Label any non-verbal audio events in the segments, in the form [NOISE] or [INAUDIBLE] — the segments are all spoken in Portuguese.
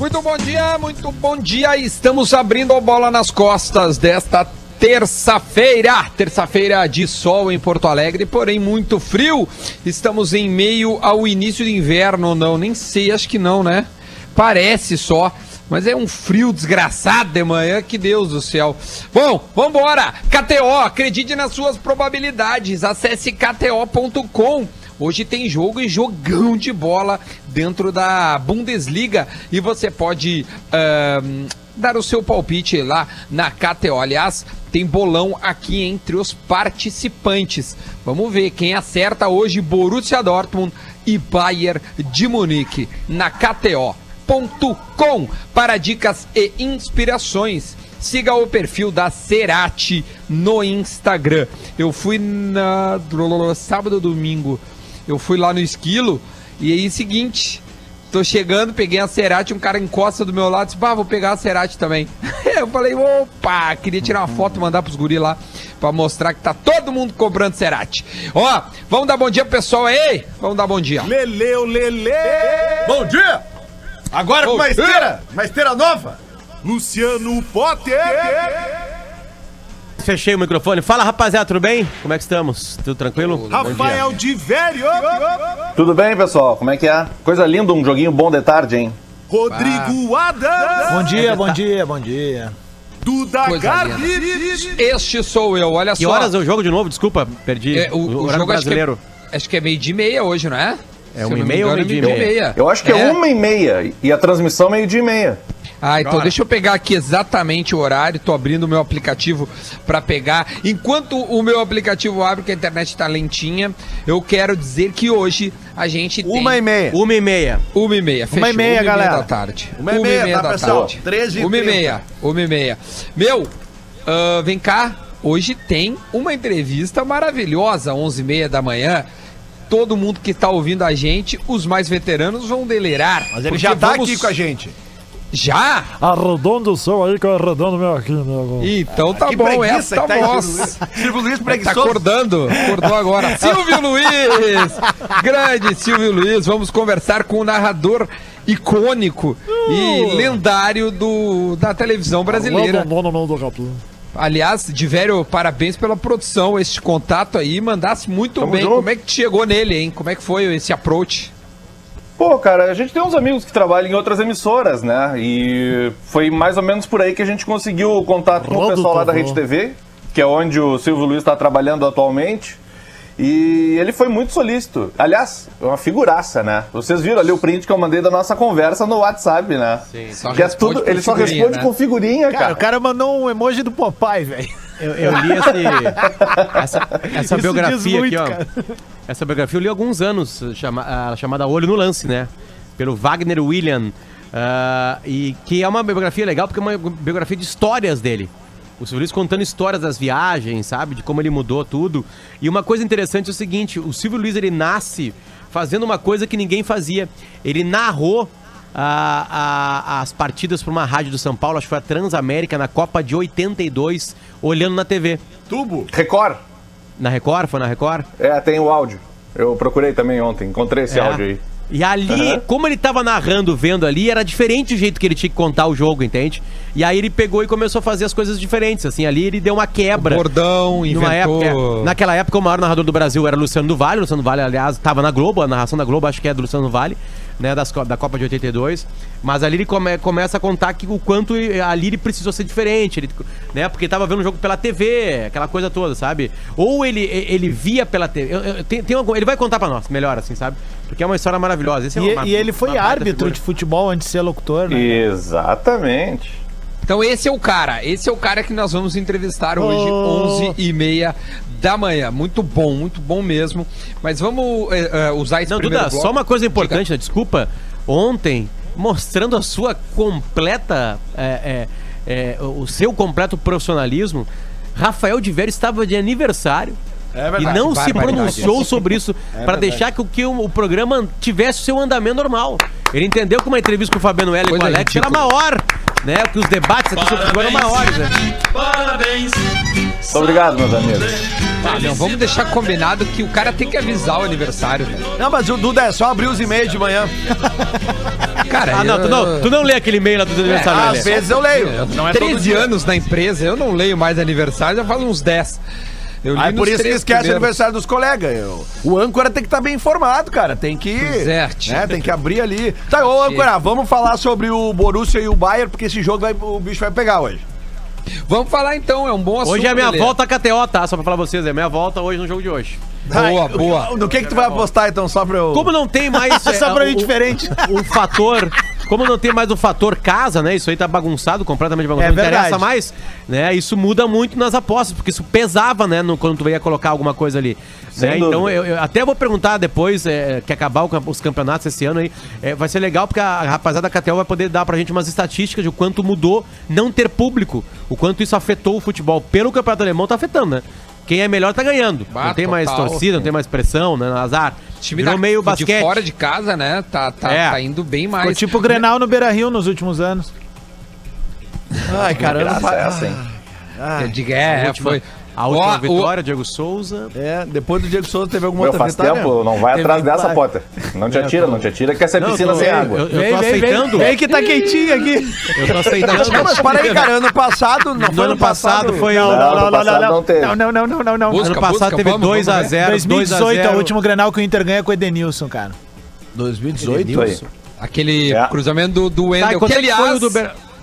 Muito bom dia, muito bom dia. Estamos abrindo a bola nas costas desta terça-feira. Terça-feira de sol em Porto Alegre, porém muito frio. Estamos em meio ao início do inverno, não? Nem sei, acho que não, né? Parece só. Mas é um frio desgraçado de manhã, que Deus do céu. Bom, vambora! KTO, acredite nas suas probabilidades. Acesse kto.com. Hoje tem jogo e jogão de bola dentro da Bundesliga e você pode uh, dar o seu palpite lá na KTO. Aliás, tem bolão aqui entre os participantes. Vamos ver quem acerta hoje Borussia Dortmund e Bayern de Munique na KTO.com para dicas e inspirações. Siga o perfil da Cerati no Instagram. Eu fui na sábado domingo eu fui lá no esquilo e aí, seguinte, tô chegando, peguei a Cerati, um cara encosta do meu lado, disse, pá, vou pegar a Cerati também. [LAUGHS] eu falei, opa, queria tirar uma foto e mandar pros guri lá, pra mostrar que tá todo mundo comprando Cerati. Ó, vamos dar bom dia pro pessoal aí? Vamos dar bom dia. Leleu, lele! Bom dia! Agora Bom com uma dia. esteira, uma esteira nova. Luciano Potter! Fechei o microfone. Fala, rapaziada, tudo bem? Como é que estamos? Tudo tranquilo? Rafael de Velho! Tudo bem, pessoal? Como é que é? Coisa linda, um joguinho bom de tarde, hein? Rodrigo Adams! Bom dia, bom dia, bom dia. Duda! Este sou eu, olha Que só. horas é o jogo de novo? Desculpa, perdi. É, o, o horário jogo acho que, é, brasileiro. acho que é meio de meia hoje, não é? É uma e me meia ou engano, meio dia e meia? Eu acho que é, uma e meia e a transmissão meio dia e meia. Ah, então Bora. deixa eu pegar aqui exatamente o horário. Tô abrindo o meu aplicativo para pegar. Enquanto o meu aplicativo abre, que a internet tá lentinha, eu quero dizer que hoje a gente tem Uma e meia. Uma e meia. uma e meia. Fechou. Uma e meia, galera. da tarde. Uma e meia, tá, pessoal? tarde. 13 e Uma e 30. meia. Uma e meia. Meu, ah, vem cá. Hoje tem uma entrevista maravilhosa, 11 e meia da manhã. Todo mundo que tá ouvindo a gente, os mais veteranos vão delirar. Mas ele já tá vamos- aqui com a gente. Já? Arredondo o seu aí que eu arredondo meu aqui, né? Então tá Que bom, essa tá voz. Silvio Luiz. Silvio Luiz Tá preguiçoso. acordando, acordou agora. [LAUGHS] Silvio Luiz! Grande Silvio Luiz, vamos conversar com o narrador icônico e lendário do, da televisão brasileira. Aliás, Divério, parabéns pela produção, este contato aí, mandasse muito Tamo bem. junto. Como é que chegou nele, hein? Como é que foi esse approach? Pô, cara, a gente tem uns amigos que trabalham em outras emissoras, né? E foi mais ou menos por aí que a gente conseguiu o contato com o Rodo pessoal lá da. Rede TV, que é onde o Silvio Luiz está trabalhando atualmente. E ele foi muito solícito. Aliás, é uma figuraça, né? Vocês viram ali o print que eu mandei da nossa conversa no WhatsApp, né? Sim. Só Que é tudo, ele só responde né? com figurinha, Cara, cara. o cara mandou um emoji do Popeye, velho. Eu, eu li esse, [LAUGHS] essa, essa biografia muito, aqui, ó. cara. Essa biografia eu li há alguns anos, chama, a chamada Olho no Lance, né? Pelo Wagner William. ah, e que é uma biografia legal porque é uma biografia de histórias dele. O Silvio Luiz contando histórias das viagens, sabe? De como ele mudou tudo. E uma coisa interessante é o seguinte: o Silvio Luiz ele nasce fazendo uma coisa que ninguém fazia. Ele narrou a- a- as partidas para uma rádio do São Paulo, acho que foi a Transamérica, na Copa de 82, olhando na TV. Tubo. Record? Na Record? Foi na Record? É, tem o áudio. Eu procurei também ontem, encontrei esse É. áudio aí. E ali, Aham. como ele tava narrando, vendo ali, era diferente o jeito que ele tinha que contar o jogo, entende? E aí ele pegou e começou a fazer as coisas diferentes, assim, ali ele deu uma quebra. Bordão, Numa inventou... época, naquela época, o maior narrador do Brasil era Luciano do Vale. Luciano do Vale, aliás, estava na Globo, a narração da Globo, acho que é do Luciano do Vale, né, das, da Copa de 82. Mas ali ele come- começa a contar que o quanto ali ele precisou ser diferente, ele, né, porque tava vendo o jogo pela TV, aquela coisa toda, sabe? Ou ele, ele via pela TV. eu- eu- tem, tem algum- ele vai contar pra nós, melhor assim, sabe? Porque é uma história maravilhosa. Esse é E, uma- e ele foi árbitro de futebol antes de ser locutor, né? Exatamente. Então esse é o cara, esse é o cara que nós vamos entrevistar hoje, Oh. 11 e meia da manhã. Muito bom, muito bom mesmo. Mas vamos eh, usar esse Não, primeiro Duda, bloco. só uma coisa importante, né? desculpa. Ontem, mostrando a sua completa. é, é, é, o seu completo profissionalismo, Rafael de Vério estava de aniversário. É e verdade. não se pronunciou sobre isso para deixar que, o- que o, o programa tivesse o seu andamento normal. Ele entendeu que uma entrevista com o Fabiano L e com o Alex era maior, né? Que os debates aqui sobre futebol eram maiores, né? Muito obrigado, meus amigos. Ah, não, vamos deixar combinado que o cara tem que avisar o aniversário, velho. Não, mas o Duda é só abrir os e-mails de manhã. Cara, Ah, não, tu eu- não, tu não lê aquele e-mail lá do aniversário, Às Lelê. vezes eu leio. Não é todo 13 dia. anos na empresa, eu não leio mais aniversário, já faz uns 10. Eu li Ah, é por isso que esquece o aniversário dos colegas. Eu- O âncora tem que estar bem informado, cara. Tem que. Pois é, né, Tem que abrir ali. Tá, ô âncora, vamos falar sobre o Borussia e o Bayern, porque esse jogo vai- o bicho vai pegar hoje. Vamos falar então, é um bom assunto. Hoje é a minha Lelê. volta à KTO, tá? Só pra falar pra vocês, é a minha volta hoje no jogo de hoje. Boa, boa. No que que tu vai apostar, então, só pra eu... Como não tem mais. é, [LAUGHS] Só pra mim o- diferente. o fator. Como não tem mais o fator casa, né? Isso aí tá bagunçado, completamente bagunçado. É não interessa mais, né? Isso muda muito nas apostas, porque isso pesava, né? No, quando tu ia colocar alguma coisa ali. Sem né? Então eu, eu até vou perguntar depois, é, que acabar os campeonatos esse ano aí. é, vai ser legal porque a rapaziada da KTO vai poder dar pra gente umas estatísticas de o quanto mudou não ter público, o quanto isso afetou o futebol. Pelo campeonato alemão tá afetando, né? Quem é melhor tá ganhando. Bah, não tem mais total. torcida, não tem mais pressão, né? Azar. time Virou da, meio de basquete. fora de casa, né? Tá, tá, É. tá indo bem Ficou mais. tipo o Grenal no Beira-Rio nos últimos anos. Ai, cara, eu não Graça é essa, hein? Eu digo, é, é, foi. A última Ó, o- vitória, Diego Souza. É, depois do Diego Souza teve alguma Meu, outra faz vitória? tempo, não vai Teve atrás dessa. Potter. Não te atira, não te atira, que essa é Não, piscina tô- sem eu- água. Eu, eu tô aceitando. Vem que tá quentinho aqui. Eu tô aceitando. Não, mas para aí, cara, ano passado... Não No foi ano passado foi Não, o. não, Não, não, ano não, passado não, não teve. não, não, não, não, não, não. Busca, Ano passado busca, teve vamos, vamos 2x0. 2018 é o último Grenal que o Inter ganha com o Edenilson, cara. 2018? Isso aí. Aquele É. cruzamento do, do Tá, Wendel, que é que aliás, foi o do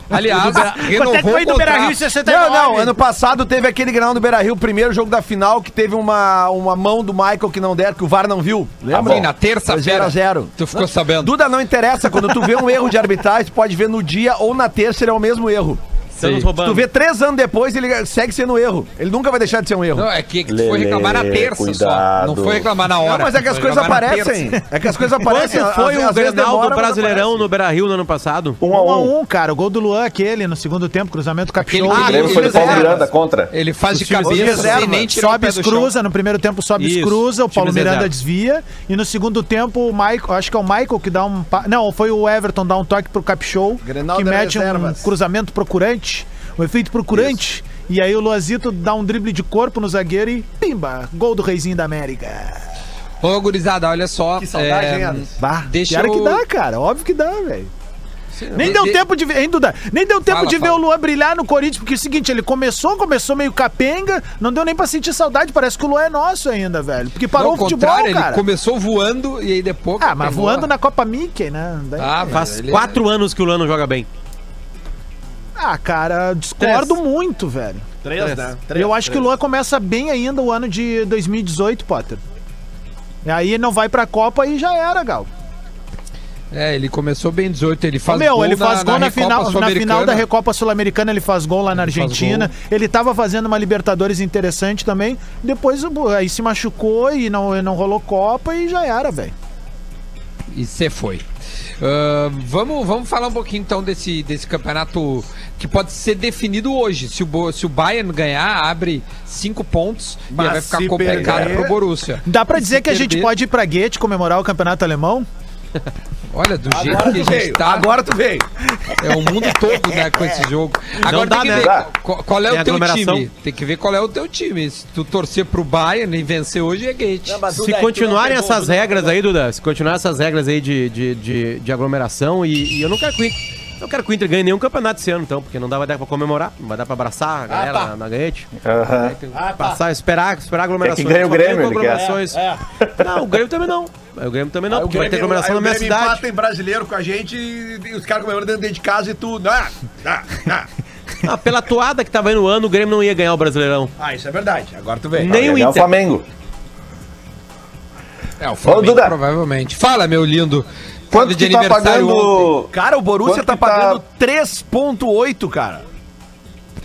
aliás, Quanto é que renovou foi do o em 69? Não, não, ano passado teve aquele grão do Beira-Rio, o primeiro jogo da final, que teve uma, uma mão do Michael que não deram, que o VAR não viu. Lembra? Sim, na terça-feira. 0x0. Tu ficou sabendo. Duda, não interessa, quando tu vê um erro de arbitragem, tu pode ver no dia ou na terça, ele é o mesmo erro. Estamos roubando. Tu vê três anos depois, ele segue sendo erro. Ele nunca vai deixar de ser um erro. Não, é que, que tu foi reclamar na terça só. cuidado. Não foi reclamar na hora. Não, mas é que as coisas aparecem. É que as coisas aparecem. Quanto foi o Grenal do Brasileirão no Beira Rio no ano passado? Um a 1 a um. 1 cara. O gol do Luan, aquele, no segundo tempo, cruzamento O Ah, ele foi do Paulo. Miranda contra. Ele faz de cabeça nem Sobe e cruza, no primeiro tempo sobe e cruza, o Paulo Miranda desvia. E no segundo tempo, o Michael, acho que é o Michael que dá um. Não, foi o Everton dar um toque pro Capshow, Grenal que mete um cruzamento procurante, o efeito procurante. E aí o Luazito dá um drible de corpo no zagueiro e pimba, gol do Reizinho da América. Ô, gurizada, olha só. Que saudade, é, hein? Bah, Deixa pior que eu- dá, cara. Óbvio que dá, velho. Nem de- deu de- tempo de ver, hein, Duda? Nem deu tempo Fala, de ver fala. o Luan brilhar no Corinthians, porque é o seguinte, ele começou, começou meio capenga, não deu nem pra sentir saudade, parece que o Luan é nosso ainda, velho. Porque parou Não, o futebol, contrário, cara. ele começou voando e aí depois. Ah, mas voando na Copa Mickey, né? Daí- Ah, Faz ele- quatro anos que o Luan não joga bem. Ah, cara, discordo Três. muito, velho. Três, né? Eu acho que o Luan começa bem ainda o ano de 2018, Potter. E aí não vai pra Copa e já era, Gal. É, ele começou bem 18, ele faz Meu, gol ele faz gol na, Recopa final, na final da. Recopa Sul-Americana, ele faz gol lá na Ele Argentina. Ele tava fazendo uma Libertadores interessante também. Depois aí se machucou e não, não rolou Copa e já era, velho. E você foi. Ah, vamos, vamos falar um pouquinho então desse, desse campeonato que pode ser definido hoje. Se o, se o Bayern ganhar, abre cinco pontos e Mas aí vai ficar complicado perder- pro Borussia. Dá pra E dizer que a gente perder- pode ir pra Goethe comemorar o campeonato alemão? [LAUGHS] Olha, do jeito Agora que a gente veio. tá, Agora tu veio. é o mundo todo né, com esse [LAUGHS] jogo. Agora dá, tem que né? ver Dá. qual, é Tem o teu time. Tem que ver qual é o teu time. Se tu torcer pro Bayern e vencer hoje, é gate. Se continuarem essas regras aí, Duda, se continuar essas regras aí de, de, de, de aglomeração, e, e eu não quero que não quero que o Inter ganhe nenhum campeonato esse ano, então, porque não dá, vai dar pra comemorar, não vai dar pra abraçar a galera na, na ganhete. Aham. Tem que Passar, esperar, esperar aglomerações. Quer que ganhe o Só ganha Grêmio, ele quer. aglomerações. Não, o Grêmio também não. O Grêmio também não, Aí o porque vai ter aglomeração aí na o minha Grêmio cidade. empata em brasileiro com a gente e, e os caras comemorando dentro de casa e tudo. Ah, ah, ah. Ah, pela toada que tava aí no ano, o Grêmio não ia ganhar o Brasileirão. Ah, isso é verdade. Agora tu vem. Nem o ganhar Inter. Flamengo. É, o Flamengo Duda. provavelmente. Fala, meu lindo. Quanto que tá pagando... Cara, o Borussia tá que tá- pagando 3.8, cara.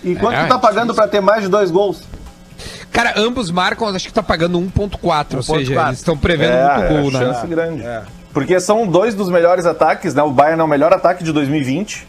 E quanto É, tu tá pagando pra ter mais de dois gols? Cara, ambos marcam, acho que tá pagando 1.4, ou seja, 1.4. eles estão prevendo é, muito gol, é né? chance grande. Porque são dois dos melhores ataques, né? O Bayern é o melhor ataque de 2020.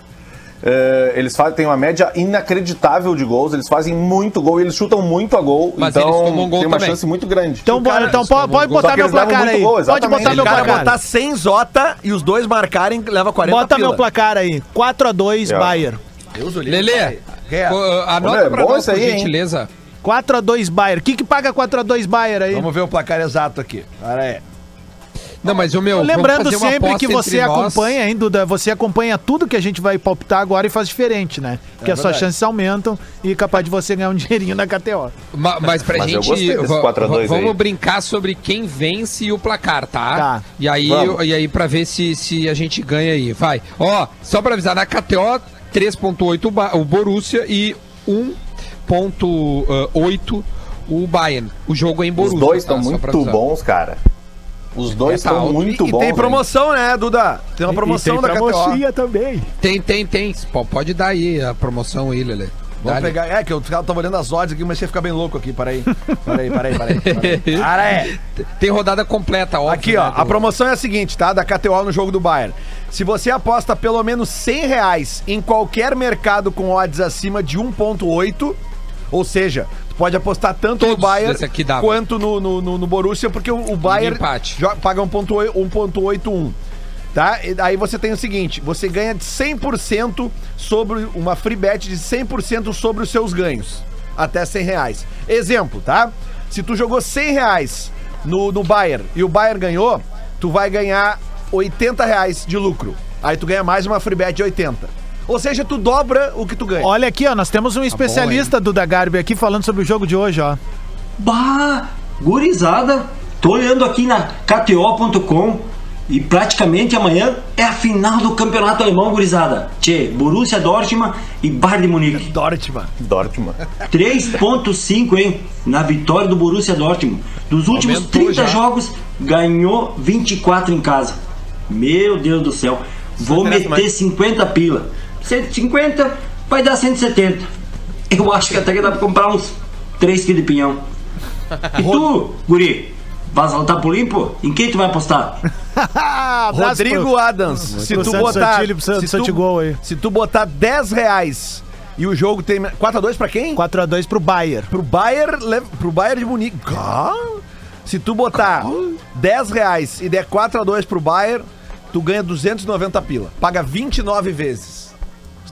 É, eles fazem, têm uma média inacreditável de gols, eles fazem muito gol, eles chutam muito a gol, Mas então eles tomam gol tem uma também. chance muito grande. Então, bora, cara, então pode, pode botar meu placar aí. gol, pode botar meu placar. botar 100 Zota e os dois marcarem, leva 40 Bota pila. meu placar aí. 4x2 É. Bayern. Deus Lelê. É. pô, anota Olha, é pra nós, por aí, gentileza. 4x2 Bayern. O que que paga 4x2 Bayern aí? Vamos ver o placar exato aqui. Para aí. Não, mas o meu. vamos Lembrando sempre que você nós. acompanha, hein, Duda? Você acompanha tudo que a gente vai palpitar agora e faz diferente, né? Porque as suas chances aumentam e é capaz de você ganhar um [LAUGHS] dinheirinho na KTO. Ma- Mas pra Mas gente. gostei desse va- 4 a 2 vamos aí. brincar sobre quem vence e o placar, tá? Tá. E aí, Vamos. e aí pra ver se, se a gente ganha aí. Vai. Ó, só pra avisar, na KTO, 3.8 o Borussia e 1.8 o Bayern. O jogo é em Os Borussia. dois tá? estão pra muito bons, cara. Os dois É, tá estão muito e bons. tem hein? promoção, né, Duda? Tem uma promoção da KTO. também. Tem, tem, tem. Pode dar aí a promoção aí, Lele. Vamos pegar. É, que eu tava olhando as odds aqui, mas você ficar bem louco aqui. Peraí. Peraí, peraí, peraí. [LAUGHS] Tem rodada completa, óbvio. Aqui, ó, né, a promoção é a seguinte, tá? Da KTO no jogo do Bayern. Se você aposta pelo menos 100 reais em qualquer mercado com odds acima de 1.8, ou seja, tu pode apostar tanto no Todos Bayern aqui dava. quanto no, no, no- no Borussia, porque o, o Bayern empate. jo- paga 1.8 1.81. Tá? E aí você tem o seguinte, você ganha de 100% sobre uma free bet de 100% sobre os seus ganhos, até 100 reais. Exemplo, tá? Se tu jogou 100 reais no, no Bayern e o Bayern ganhou, tu vai ganhar 80 reais de lucro. Aí tu ganha mais uma free bet de 80. Ou seja, tu dobra o que tu ganha. Olha aqui, ó, nós temos um especialista do da Garbi aqui falando sobre o jogo de hoje, ó. Bah, gurizada, tô olhando aqui na KTO.com e praticamente amanhã é a final do campeonato alemão, gurizada. Tchê, Borussia Dortmund e Bayern de Munique. Dortmund. Dortmund. 3.5, hein? Na vitória do Borussia Dortmund. Dos últimos Aumentou 30 já. jogos, ganhou 24 em casa. Meu Deus do céu. Vou meter mais. 50 pila. 150 vai dar 170. Eu acho que até que dá pra comprar uns 3 kg de pinhão. E [LAUGHS] tu, guri? Vai saltar pro limpo? Em quem tu vai apostar? [LAUGHS] Rodrigo Adams, se tu botar. Se, tu, se tu botar 10 reais e o jogo tem. 4x2 pra quem? 4x2 pro Bayern. Pro Bayern, le- pro Bayern de Munique. Se tu botar 10 reais e der 4x2 pro Bayern, tu ganha 290 pila. Paga 29 vezes.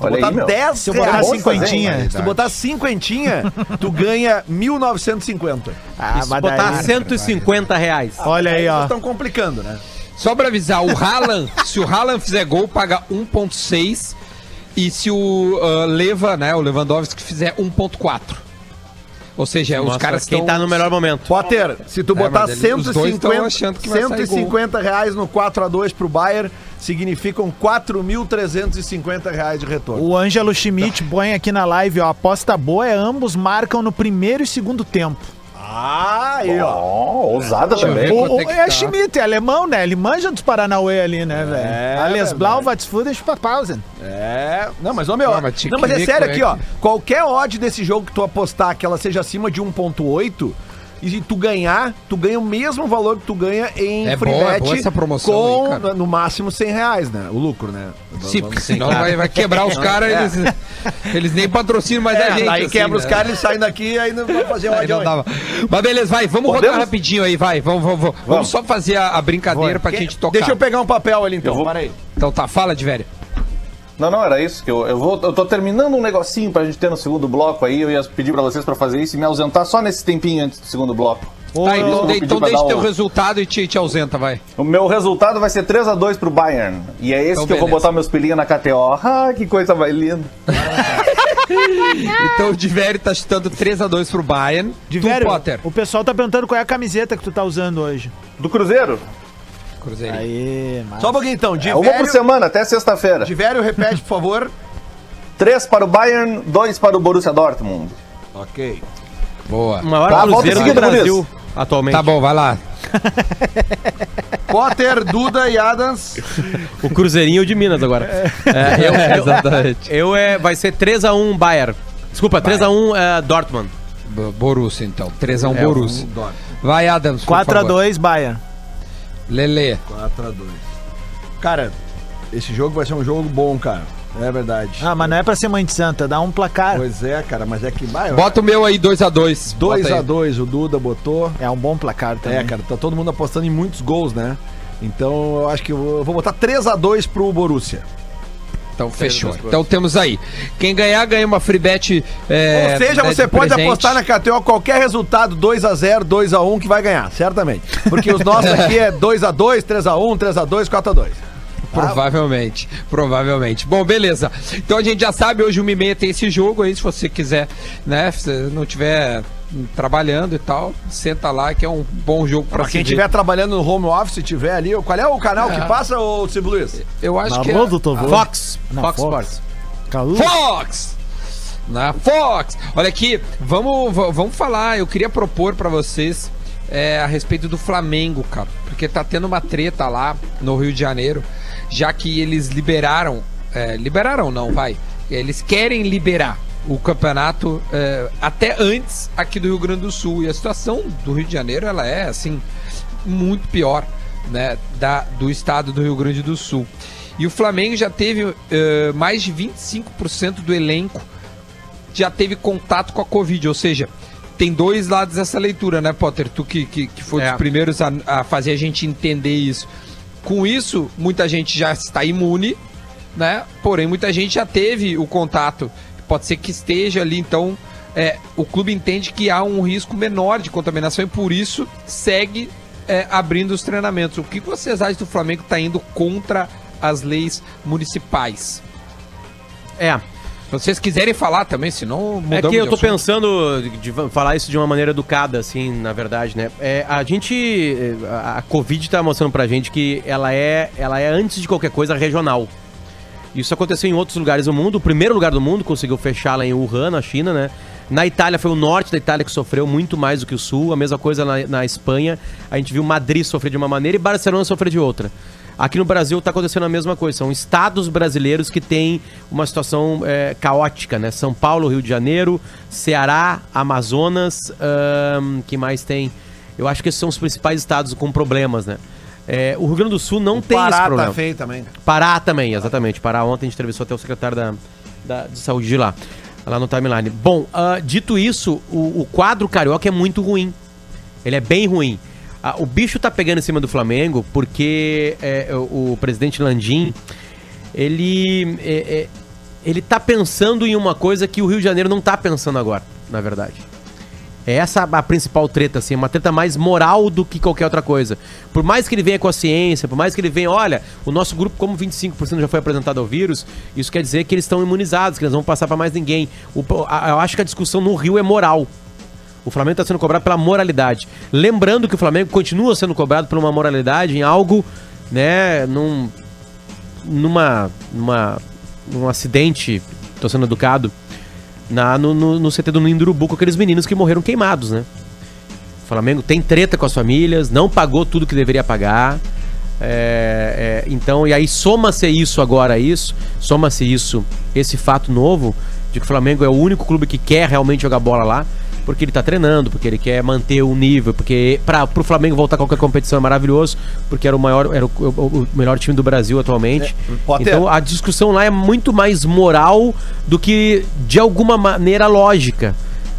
Se tu Olha aí, botar meu. 10 Se eu botar reais, cinquentinha. se tu botar cinquentinha, tu ganha 1950. Ah, Se mas botar daí- 150 reais. Olha aí, Vocês ó. estão complicando, né? Só pra avisar, o Haaland, [LAUGHS] se o Haaland fizer gol, paga 1.6 e se o ah, Leva, né, o Lewandowski fizer 1.4. Ou seja, os Mostra caras quem tão- tá no melhor momento. Potter, se tu É, botar os tão 150, achando que vai sair 150 reais no 4x2 pro Bayern, significam 4.350 reais de retorno. O Ângelo Schmidt põe aqui na live, ó. Aposta boa é ambos marcam no primeiro e segundo tempo. Ah, aí, ó. Ó, ousada também. ver. O, o- é é tá? Schmidt, é alemão, né? Ele manja dos Paranauê ali, né, velho? É, Alles. Blau, was Fudes, Papausen. É. Não, mas, ô, meu. Ah, mas não, mas é sério é aqui, ó. que- Qualquer odd desse jogo que tu apostar que ela seja acima de 1,8. E se tu ganhar, tu ganha o mesmo valor que tu ganha em É free boa, é bet boa essa promoção com, aí, cara. no máximo, 100 reais, né? O lucro, né? Sim, porque senão vai, vai quebrar os caras, eles, eles nem patrocinam mais É, a gente. daí assim, quebra os né? caras, eles saem daqui e aí não vai fazer Aí odd. não dava. Mas beleza, vai, vamos Podemos? rodar rapidinho aí, vai. Vamos, vamos, vamos. Vamos só fazer a, a brincadeira pra gente tocar. Deixa eu pegar um papel ali então. Eu vou- Para aí. Então tá, fala de velho. Não, não, era isso que eu, eu vou. Eu tô terminando um negocinho pra gente ter no segundo bloco aí. Eu ia pedir pra vocês pra fazer isso e me ausentar só nesse tempinho antes do segundo bloco. Tá, então, de- então deixa teu um- resultado e te, te ausenta, vai. O meu resultado vai ser 3x2 pro Bayern. E é esse Então, que eu vou beleza. botar meus pilinhos na KTO. [LAUGHS] Ah, que coisa mais linda. [LAUGHS] Então o Diveri tá chutando 3x2 pro Bayern. Potter. o pessoal tá perguntando qual é a camiseta que tu tá usando hoje. Do Cruzeiro? Cruzeiro. Aí, mas... Só um pouquinho então. De É uma por semana, até sexta-feira. De velho, repete, por favor. 3 para o Bayern, 2 para o Borussia Dortmund. ok. Boa. O maior Tá, volta cruzeiro em do seguida, Brasil atualmente. Tá bom, vai lá. [LAUGHS] Potter, Duda e Adams. O Cruzeirinho de Minas agora. É, eu, eu- Exatamente. eu, é, vai ser 3x1 Bayern. Desculpa, 3x1 é, Dortmund. B- Borussia, então. 3x1 É, Borussia. um. Vai, Adams. por favor. 4x2 Bayern. Lele. 4x2. Cara, esse jogo vai ser um jogo bom, cara. É verdade. Ah, mas não é pra ser mãe de santa, dá um placar. Pois é, cara, mas é que vai. Bota o meu aí, 2x2. 2x2, o Duda botou. É um bom placar também. É, cara, tá todo mundo apostando em muitos gols, né? Então eu acho que eu vou eu vou botar 3x2 pro Borussia. Então fechou. Então temos aí. Quem ganhar, ganha uma free bet. é, Ou seja, né, você de pode presente. apostar na KTO qualquer resultado 2x0, 2x1 que vai ganhar, certamente. Porque os nossos [LAUGHS] aqui é 2x2, 3x1, 3x2, 4x2. Provavelmente, provavelmente. Bom, beleza. Então a gente já sabe, hoje, 1h30 tem esse jogo aí, se você quiser, né? Se não tiver trabalhando e tal, senta lá que é um bom jogo pra, Pra se quem ver. estiver trabalhando no home office, tiver ali, qual é o canal que passa, ô Silvio Luiz? Eu acho que é... Alô, doutor Vô? Fox. Na Fox Fox. Sports. Calu? Fox! Na Fox! Olha aqui, vamos, vamos falar. Eu queria propor pra vocês é, a respeito do Flamengo, cara. Porque tá tendo uma treta lá no Rio de Janeiro, já que eles liberaram. é, liberaram, não, vai. Eles querem liberar o campeonato é, até antes aqui do Rio Grande do Sul. E a situação do Rio de Janeiro, ela é assim, muito pior, né? Da, do estado do Rio Grande do Sul. E o Flamengo já teve eh, mais de 25% do elenco já teve contato com a Covid, ou seja, tem dois lados dessa leitura, né, Potter? Tu que, que, que foi É. dos primeiros a, a fazer a gente entender isso. Com isso, muita gente já está imune, né? Porém, muita gente já teve o contato. Pode ser que esteja ali, então é, o clube entende que há um risco menor de contaminação e por isso segue é, abrindo os treinamentos. O que vocês acham do Flamengo está indo contra as leis municipais? É. Se vocês quiserem falar também, senão É que eu tô pensando de falar isso de uma maneira educada, assim, na verdade, né? É, a gente. é, A a Covid tá mostrando pra gente que ela é, ela é, antes de qualquer coisa, regional. Isso aconteceu em outros lugares do mundo. O primeiro lugar do mundo conseguiu fechar lá em Wuhan, na China, né? Na Itália foi o norte da Itália que sofreu muito mais do que o sul. A mesma coisa na, na Espanha. A gente viu Madrid sofrer de uma maneira e Barcelona sofrer de outra. Aqui no Brasil está acontecendo a mesma coisa. São estados brasileiros que têm uma situação é, caótica, né? São Paulo, Rio de Janeiro, Ceará, Amazonas, ahn, que mais tem? Eu acho que esses são os principais estados com problemas, né? É, o Rio Grande do Sul não tem esse Pará problema. tá feio também. Pará também, exatamente. Pará ontem a gente entrevistou até o secretário da, da- de saúde de lá, lá no timeline. Bom, ah, dito isso, o, o quadro carioca é muito ruim. Ele é bem ruim. Ah, o bicho tá pegando em cima do Flamengo porque é, o, o presidente Landim, ele, é, é, ele tá pensando em uma coisa que o Rio de Janeiro não tá pensando agora, na verdade. É essa a principal treta, assim, uma treta mais moral do que qualquer outra coisa. Por mais que ele venha com a ciência, por mais que ele venha, olha, o nosso grupo, como 25% já foi apresentado ao vírus, isso quer dizer que eles estão imunizados, que eles não vão passar para mais ninguém. O- a- eu acho que a discussão no Rio é moral. O Flamengo está sendo cobrado pela moralidade. Lembrando que o Flamengo continua sendo cobrado por uma moralidade em algo, né, num, numa, numa, num acidente, tô sendo educado, na, no, no, no CT do Nindurubu com aqueles meninos que morreram queimados, né? O Flamengo tem treta com as famílias, não pagou tudo que deveria pagar. É, é, então, e aí soma-se isso agora isso, soma-se isso, esse fato novo, de que o Flamengo é o único clube que quer realmente jogar bola lá, porque ele tá treinando, porque ele quer manter o nível, porque para pro Flamengo voltar a qualquer competição é maravilhoso, porque era o maior, era o, o- o melhor time do Brasil atualmente. Potter. então a discussão lá é muito mais moral do que de alguma maneira lógica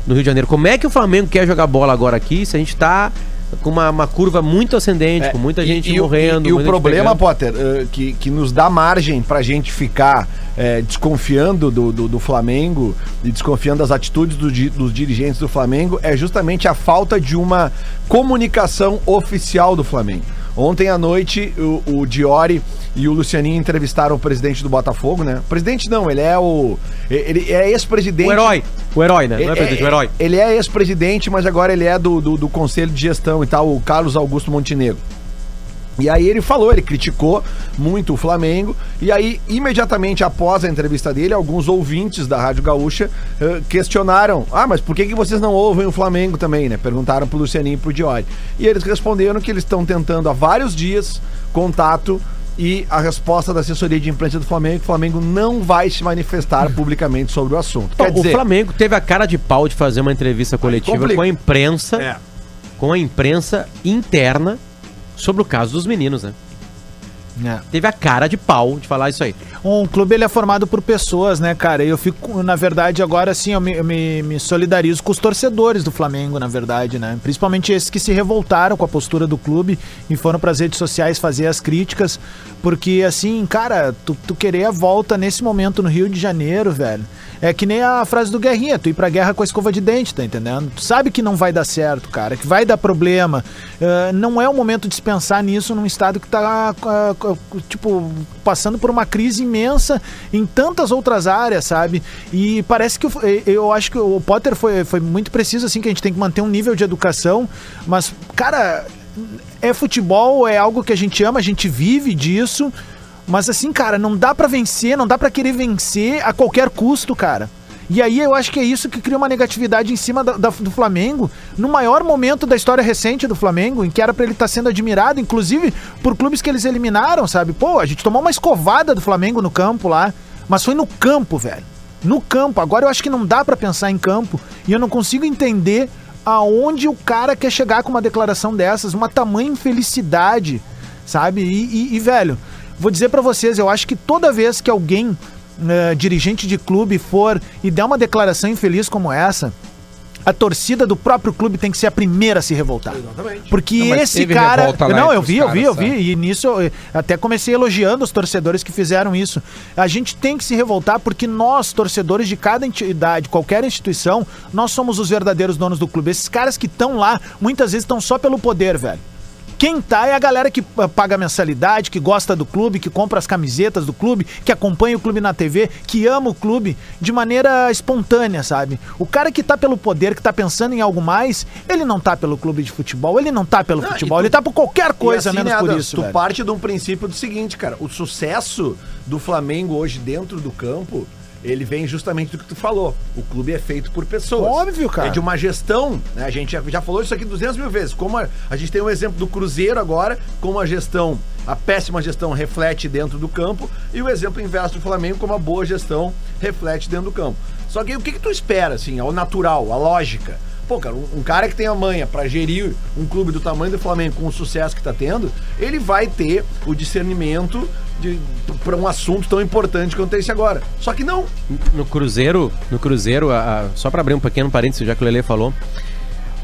no Rio de Janeiro. Como é que o Flamengo quer jogar bola agora aqui se a gente tá com uma, uma curva muito ascendente, com muita É, gente e, morrendo. E, e o problema? Potter, eh, que, que nos dá margem pra gente ficar eh, desconfiando do, do, do Flamengo e desconfiando das atitudes do dos dirigentes do Flamengo é justamente a falta de uma comunicação oficial do Flamengo. Ontem à noite, o, o Diori e o Lucianinho entrevistaram o presidente do Botafogo, né? Presidente não, ele é o. Ele é ex-presidente. O herói. O herói, né? Não é, É, presidente, o herói. Ele é ex-presidente, mas agora ele é do, do, do Conselho de Gestão e tal, o Carlos Augusto Montenegro. E aí ele falou, ele criticou muito o Flamengo, e aí, imediatamente após a entrevista dele, alguns ouvintes da Rádio Gaúcha eh, questionaram, ah, mas por que, que vocês não ouvem o Flamengo também, né? Perguntaram pro Lucianinho e pro Diori. E eles responderam que eles estão tentando há vários dias contato e a resposta da assessoria de imprensa do Flamengo é que o Flamengo não vai se manifestar [LAUGHS] publicamente sobre o assunto. Bom, o Flamengo teve a cara de pau de fazer uma entrevista coletiva com a imprensa, É. com a imprensa interna sobre o caso dos meninos, né? É. teve a cara de pau de falar isso aí. Um clube ele é formado por pessoas, né, cara? E eu fico, na verdade, agora assim, eu me, eu me, me solidarizo com os torcedores do Flamengo, na verdade, né? Principalmente esses que se revoltaram com a postura do clube e foram pras redes sociais fazer as críticas. Porque, assim, cara, tu, tu querer a volta nesse momento no Rio de Janeiro, velho. É que nem a frase do Guerrinha, tu ir pra guerra com a escova de dente, tá entendendo? Tu sabe que não vai dar certo, cara, que vai dar problema. Ah, não é o momento de se pensar nisso num estado que tá, ah, tipo, passando por uma crise imensa em tantas outras áreas, sabe? E parece que eh, eu acho que o Potter foi, foi muito preciso, assim, que a gente tem que manter um nível de educação, mas, cara, é futebol, é algo que a gente ama, a gente vive disso. Mas assim, cara, não dá pra vencer, não dá pra querer vencer a qualquer custo, cara. E aí eu acho que é isso que cria uma negatividade em cima da- da- do Flamengo, no maior momento da história recente do Flamengo, em que era pra ele estar sendo admirado, inclusive por clubes que eles eliminaram, sabe? Pô, a gente tomou uma escovada do Flamengo no campo lá, mas foi no campo, velho. No campo. Agora eu acho que não dá pra pensar em campo e eu não consigo entender aonde o cara quer chegar com uma declaração dessas, uma tamanha infelicidade, sabe? E, e- e, velho, vou dizer pra vocês, eu acho que toda vez que alguém, eh, dirigente de clube, for e der uma declaração infeliz como essa, a torcida do próprio clube tem que ser a primeira a se revoltar. Exatamente. Porque Não, esse cara. Não, eu vi, eu vi, eu vi. E nisso eu até comecei elogiando os torcedores que fizeram isso. A gente tem que se revoltar porque nós, torcedores de cada entidade, qualquer instituição, nós somos os verdadeiros donos do clube. Esses caras que estão lá, muitas vezes estão só pelo poder, velho. Quem tá é a galera que ah, paga mensalidade, que gosta do clube, que compra as camisetas do clube, que acompanha o clube na TV, que ama o clube de maneira espontânea, sabe? O cara que tá pelo poder, que tá pensando em algo mais, ele não tá pelo clube de futebol, ele não tá pelo Não, futebol, tu- ele tá por qualquer coisa, assim, menos né, por isso, Tu velho. parte de um princípio do seguinte, cara. O sucesso do Flamengo hoje dentro do campo, ele vem justamente do que tu falou. O clube é feito por pessoas. Óbvio, cara. É de uma gestão, né? A gente já, já falou isso aqui 200 mil vezes. Como a, a gente tem um exemplo do Cruzeiro agora, como a gestão, a péssima gestão reflete dentro do campo, e o exemplo inverso do Flamengo, como a boa gestão reflete dentro do campo. Só que o que, que tu espera, assim, ao natural, a lógica? Pô, cara, um, um cara que tem a manha pra gerir um clube do tamanho do Flamengo com o sucesso que tá tendo, ele vai ter o discernimento pra um assunto tão importante quanto esse agora. Só que não. No Cruzeiro, no Cruzeiro, a- a- só pra abrir um pequeno parênteses, já que o Lele falou,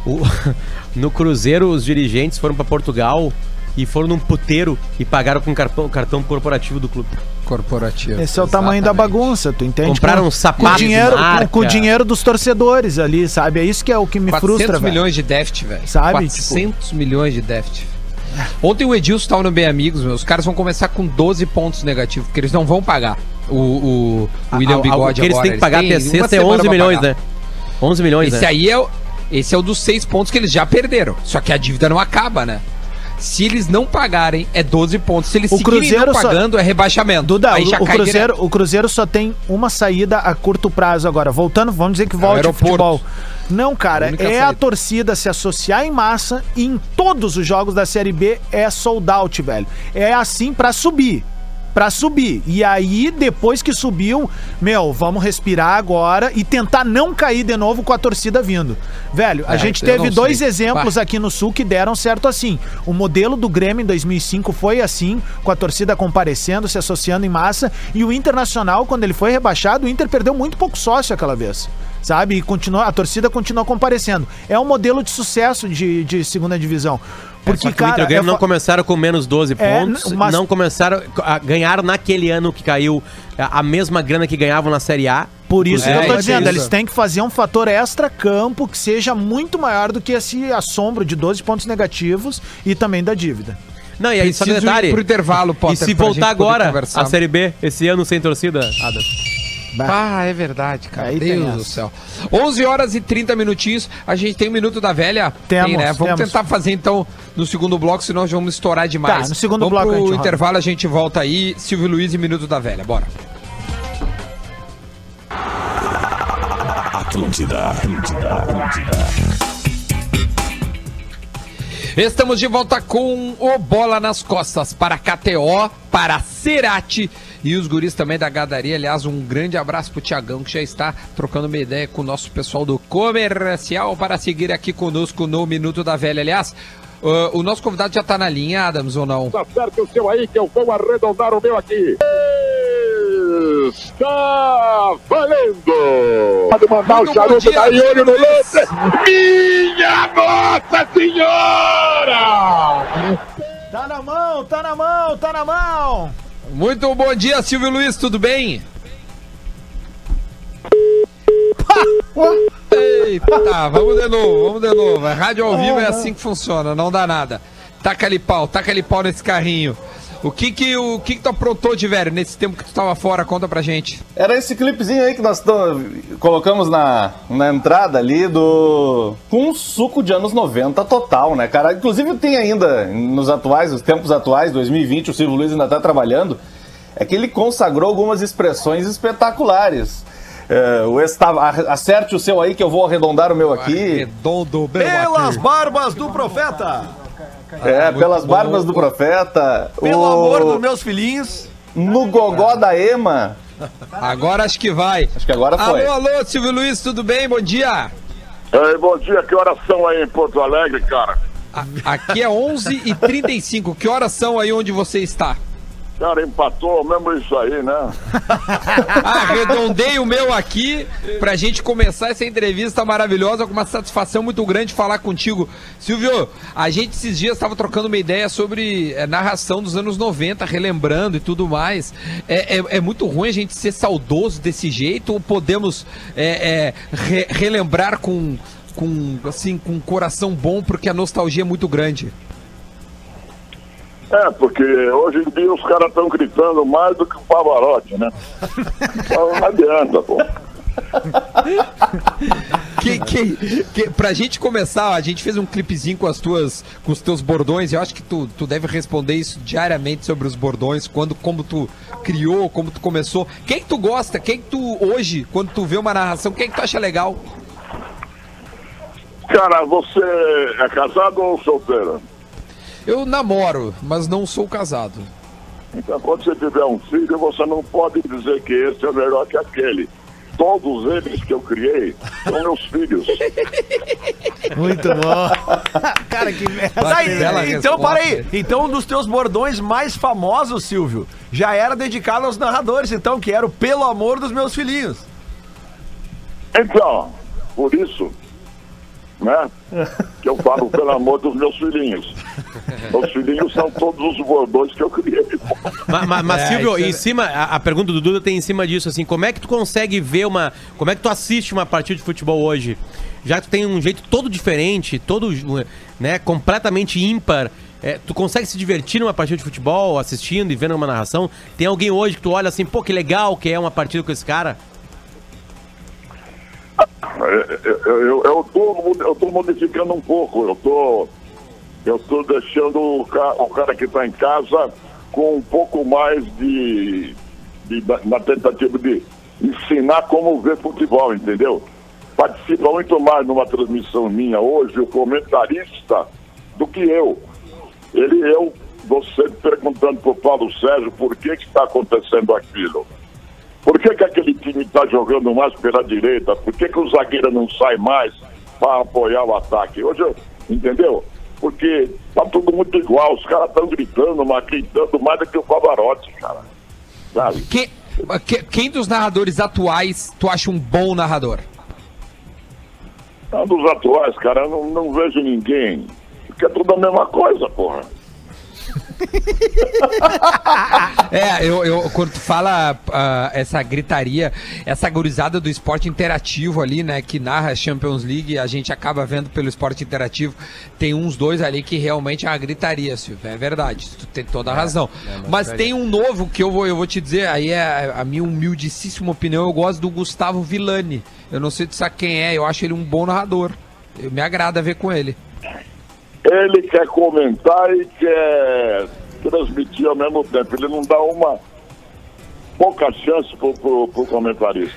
o- [LAUGHS] no Cruzeiro os dirigentes foram pra Portugal e foram num puteiro e pagaram com cartão, cartão corporativo do clube. Corporativo. Esse é o tamanho da Exatamente. bagunça, tu entende? Compraram Com- sapatos com dinheiro, com, marca. com o dinheiro dos torcedores ali, sabe? É isso que é o que me 400 frustra, velho. milhões de déficit, velho. Sabe, 400 milhões de déficit. Ontem o Edilson tava no Bem Amigos, meus. Os caras vão começar com 12 pontos negativos, porque eles não vão pagar o, o, o William A- a- Bigode O que eles agora. têm que pagar até sexta é semana 11 pra milhões, né? 11 milhões, Esse né? aí é esse é o dos seis pontos que eles já perderam. Só que a dívida não acaba, né? Se eles não pagarem, é 12 pontos. Se eles O Cruzeiro não só- pagando, é rebaixamento. Duda, o, o Cruzeiro, direto. o Cruzeiro só tem uma saída a curto prazo agora. Voltando, vamos dizer que volte o aeroporto. futebol. Não, cara, A é a saída. torcida se associar em massa e em todos os jogos da Série B é sold out, velho. É assim pra subir. Pra subir. E aí, depois que subiu, meu, vamos respirar agora e tentar não cair de novo com a torcida vindo. Velho, a É, gente teve dois sei. exemplos Bah. aqui no Sul que deram certo assim. O modelo do Grêmio em 2005 foi assim, com a torcida comparecendo, se associando em massa. E o Internacional, quando ele foi rebaixado, o Inter perdeu muito pouco sócio aquela vez. Sabe? E continuou, a torcida continuou comparecendo. É um modelo de sucesso de, de segunda divisão. Porque, Só que o Inter e cara. o Grêmio é não fa- começaram com menos 12 É, pontos, mas- não começaram a ganhar naquele ano que caiu a a mesma grana que ganhavam na Série A. Por isso É, que eu tô é dizendo, isso. eles têm que fazer um fator extra-campo que seja muito maior do que esse assombro de 12 pontos negativos e também da dívida. Não, e aí só Preciso detalhe. ir pro intervalo, E Potter, se pra gente voltar agora a Série B, esse ano sem torcida, Adam? Ah, é verdade, cara. Aí Deus do céu. 11 horas e 30 minutinhos. A gente tem o Minuto da Velha? Temos, tem, né? Vamos temos. tentar fazer então no segundo bloco, senão nós vamos estourar demais. Tá, no segundo vamos bloco a pro gente roda. intervalo, a gente volta aí. Silvio Luiz e Minuto da Velha. Bora. Atlântida, Atlântida, Atlântida. Estamos de volta com o Bola nas Costas para KTO, para Cerati e os guris também da Gadaria. Aliás, um grande abraço pro Tiagão que já está trocando uma ideia com o nosso pessoal do comercial para seguir aqui conosco no Minuto da Velha. Aliás, Uh, o nosso convidado já tá na linha, Adams, ou não? Certo o seu aí, que eu vou arredondar o meu aqui. Está valendo! Pode mandar Muito o charuto daí, olho no lance. Minha Nossa Senhora! Tá na mão, tá na mão, tá na mão. Muito bom dia, Silvio Luiz, tudo bem? Eita, vamos de novo, vamos de novo. A rádio ao vivo é assim que funciona, não dá nada. Taca ali pau, taca ali pau nesse carrinho. O que que, o que que tu aprontou de velho nesse tempo que tu tava fora? Conta pra gente. Era esse clipezinho aí que nós colocamos na, na entrada ali do. Com um suco de anos 90 total, né, cara? Inclusive tem ainda, nos atuais, os tempos atuais, 2020, o Silvio Luiz ainda tá trabalhando. É que ele consagrou algumas expressões espetaculares. É, o estava, acerte o seu aí que eu vou arredondar o meu aqui. Redondo, meu Pelas aqui. barbas do profeta. É, pelas bom. barbas do profeta. Pelo o- amor dos meus filhinhos. No gogó da Ema. Agora acho que vai. Acho que agora foi. Alô, alô, Silvio Luiz, tudo bem? Bom dia. Ei, bom dia, que horas são aí em Porto Alegre, cara? A- aqui é 11h35. Que horas são aí onde você está? Cara, empatou mesmo isso aí, né? [LAUGHS] Arredondei o meu aqui pra gente começar essa entrevista maravilhosa com uma satisfação muito grande falar contigo. Silvio, a gente esses dias estava trocando uma ideia sobre é, narração dos anos 90, relembrando e tudo mais. É, é- é muito ruim a gente ser saudoso desse jeito ou podemos é, é, re- relembrar com, com, assim, com um coração bom porque a nostalgia é muito grande? É, porque hoje em dia os caras estão gritando mais do que o Pavarotti, né? Então não adianta, pô. Que, que, que, pra gente começar, a gente fez um clipezinho com as tuas, com os teus bordões. Eu acho que tu, tu deve responder isso diariamente sobre os bordões, quando, como tu criou, como tu começou. Quem que tu gosta? Quem que tu hoje, quando tu vê uma narração, quem que tu acha legal? Cara, você é casado ou solteiro? Eu namoro, mas não sou casado. Então, quando você tiver um filho, você não pode dizer que esse é melhor que aquele. Todos eles que eu criei são meus filhos. [LAUGHS] Muito bom. [LAUGHS] Cara, que merda. E- então, resposta. para aí. Então, um dos teus bordões mais famosos, Silvio, já era dedicado aos narradores, então, que era o Pelo Amor dos Meus Filhinhos. Então, por isso, né? Que eu falo pelo amor dos meus filhinhos. Meus filhinhos são todos os bordões que eu criei. Mas, mas, mas, É, Silvio, é- em cima, a, a pergunta do Duda tem em cima disso, assim, como é que tu consegue ver uma. Como é que tu assiste uma partida de futebol hoje? Já que tu tem um jeito todo diferente, todo, né, completamente ímpar. é, tu consegue se divertir numa partida de futebol, assistindo e vendo uma narração? Tem alguém hoje que tu olha assim, pô, que legal que é uma partida com esse cara? Eu, eu, eu, tô, eu tô modificando um pouco. Eu tô, eu tô deixando o, o cara que está em casa com um pouco mais de, de na- tentativa de ensinar como ver futebol, entendeu? Participa muito mais numa transmissão minha hoje o comentarista do que eu. Ele eu, você perguntando pro Paulo Sérgio por que está acontecendo aquilo. Por que, que aquele time está jogando mais pela direita? Por que, que o zagueiro não sai mais para apoiar o ataque? Hoje, eu- entendeu? Porque tá tudo muito igual. Os caras estão gritando, mas gritando mais do que o Pavarotti, cara. Sabe? Que- que- quem dos narradores atuais tu acha um bom narrador? Um dos atuais, cara, eu não, não vejo ninguém. Porque é tudo a mesma coisa, porra. [LAUGHS] É, eu, eu quando tu fala ah, essa gritaria, essa gurizada do esporte interativo ali, né, que narra a Champions League, a gente acaba vendo pelo esporte interativo, tem uns dois ali que realmente é uma gritaria, Silvio, é verdade, tu tem toda a razão. Mas tem um novo que eu vou, eu vou te dizer, aí é a minha humildíssima opinião, eu gosto do Gustavo Villani. Eu não sei se tu sabe quem é, eu acho ele um bom narrador. Eu, me agrada ver com ele. Ele quer comentar e quer transmitir ao mesmo tempo. Ele não dá uma pouca chance pro, pro, pro comentarista.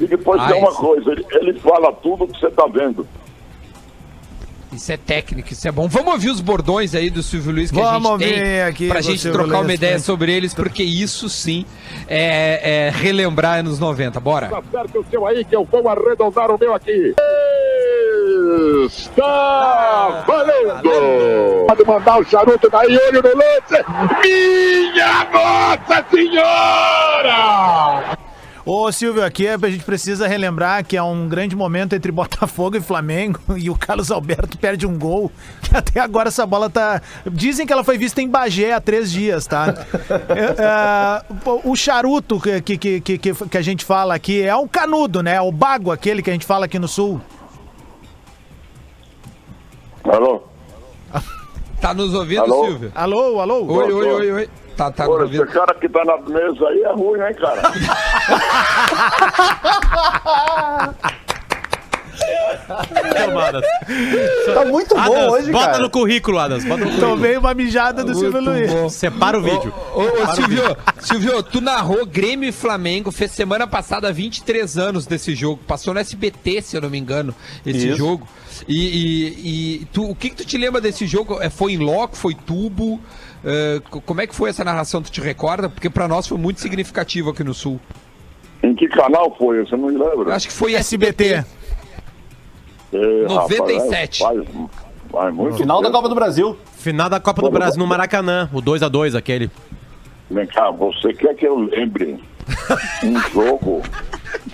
E depois Ah, tem uma isso. coisa, ele, ele fala tudo que você tá vendo. Isso é técnico, isso é bom. Vamos ouvir os bordões aí do Silvio Luiz que a Vamos gente tem aqui pra gente trocar uma ideia frente. sobre eles, porque isso sim é, é relembrar anos 90. Bora. Tá certo o seu aí, que eu vou arredondar o meu aqui. Está valendo! Pode mandar o charuto daí, olho no lance. Minha Nossa Senhora! Ô Silvio, aqui a gente precisa relembrar que é um grande momento entre Botafogo e Flamengo [LAUGHS] e o Carlos Alberto perde um gol. Que [LAUGHS] até agora essa bola tá. Dizem que ela foi vista em Bagé há três dias, tá? [LAUGHS] É, é, o charuto que, que, que, que, que a gente fala aqui é um canudo, né? O bago, aquele que a gente fala aqui no sul. Alô? [LAUGHS] Tá nos ouvindo, Alô? Silvio? Alô, alô? Oi, oi, oi, oi. Tá, tá nos Olha, esse ouvindo. cara que tá na mesa aí é ruim, hein, cara? [LAUGHS] [LAUGHS] Tomadas. Tá muito bom Adas, hoje, bota cara. no currículo, Adas. Bota no currículo. Tomei uma mijada do Silvio Luiz. bom. Separa o vídeo. Ô, ô, Silvio, Silvio, tu narrou Grêmio e Flamengo, fez semana passada 23 anos desse jogo. Passou no SBT, se eu não me engano, esse Isso. jogo. E, e- e tu, o que, que tu te lembra desse jogo? É, Foi em loco, foi tubo? Co- como é que foi essa narração, tu te recorda? Porque pra nós foi muito significativo aqui no Sul. Em que canal foi? Você não me lembra? Acho que foi SBT. SBT. É, 97. Rapaz, faz, faz muito Final da tempo. Copa do Brasil. Final da Copa do Brasil no Maracanã, o 2x2 aquele. Vem cá, você quer que eu lembre [LAUGHS] um jogo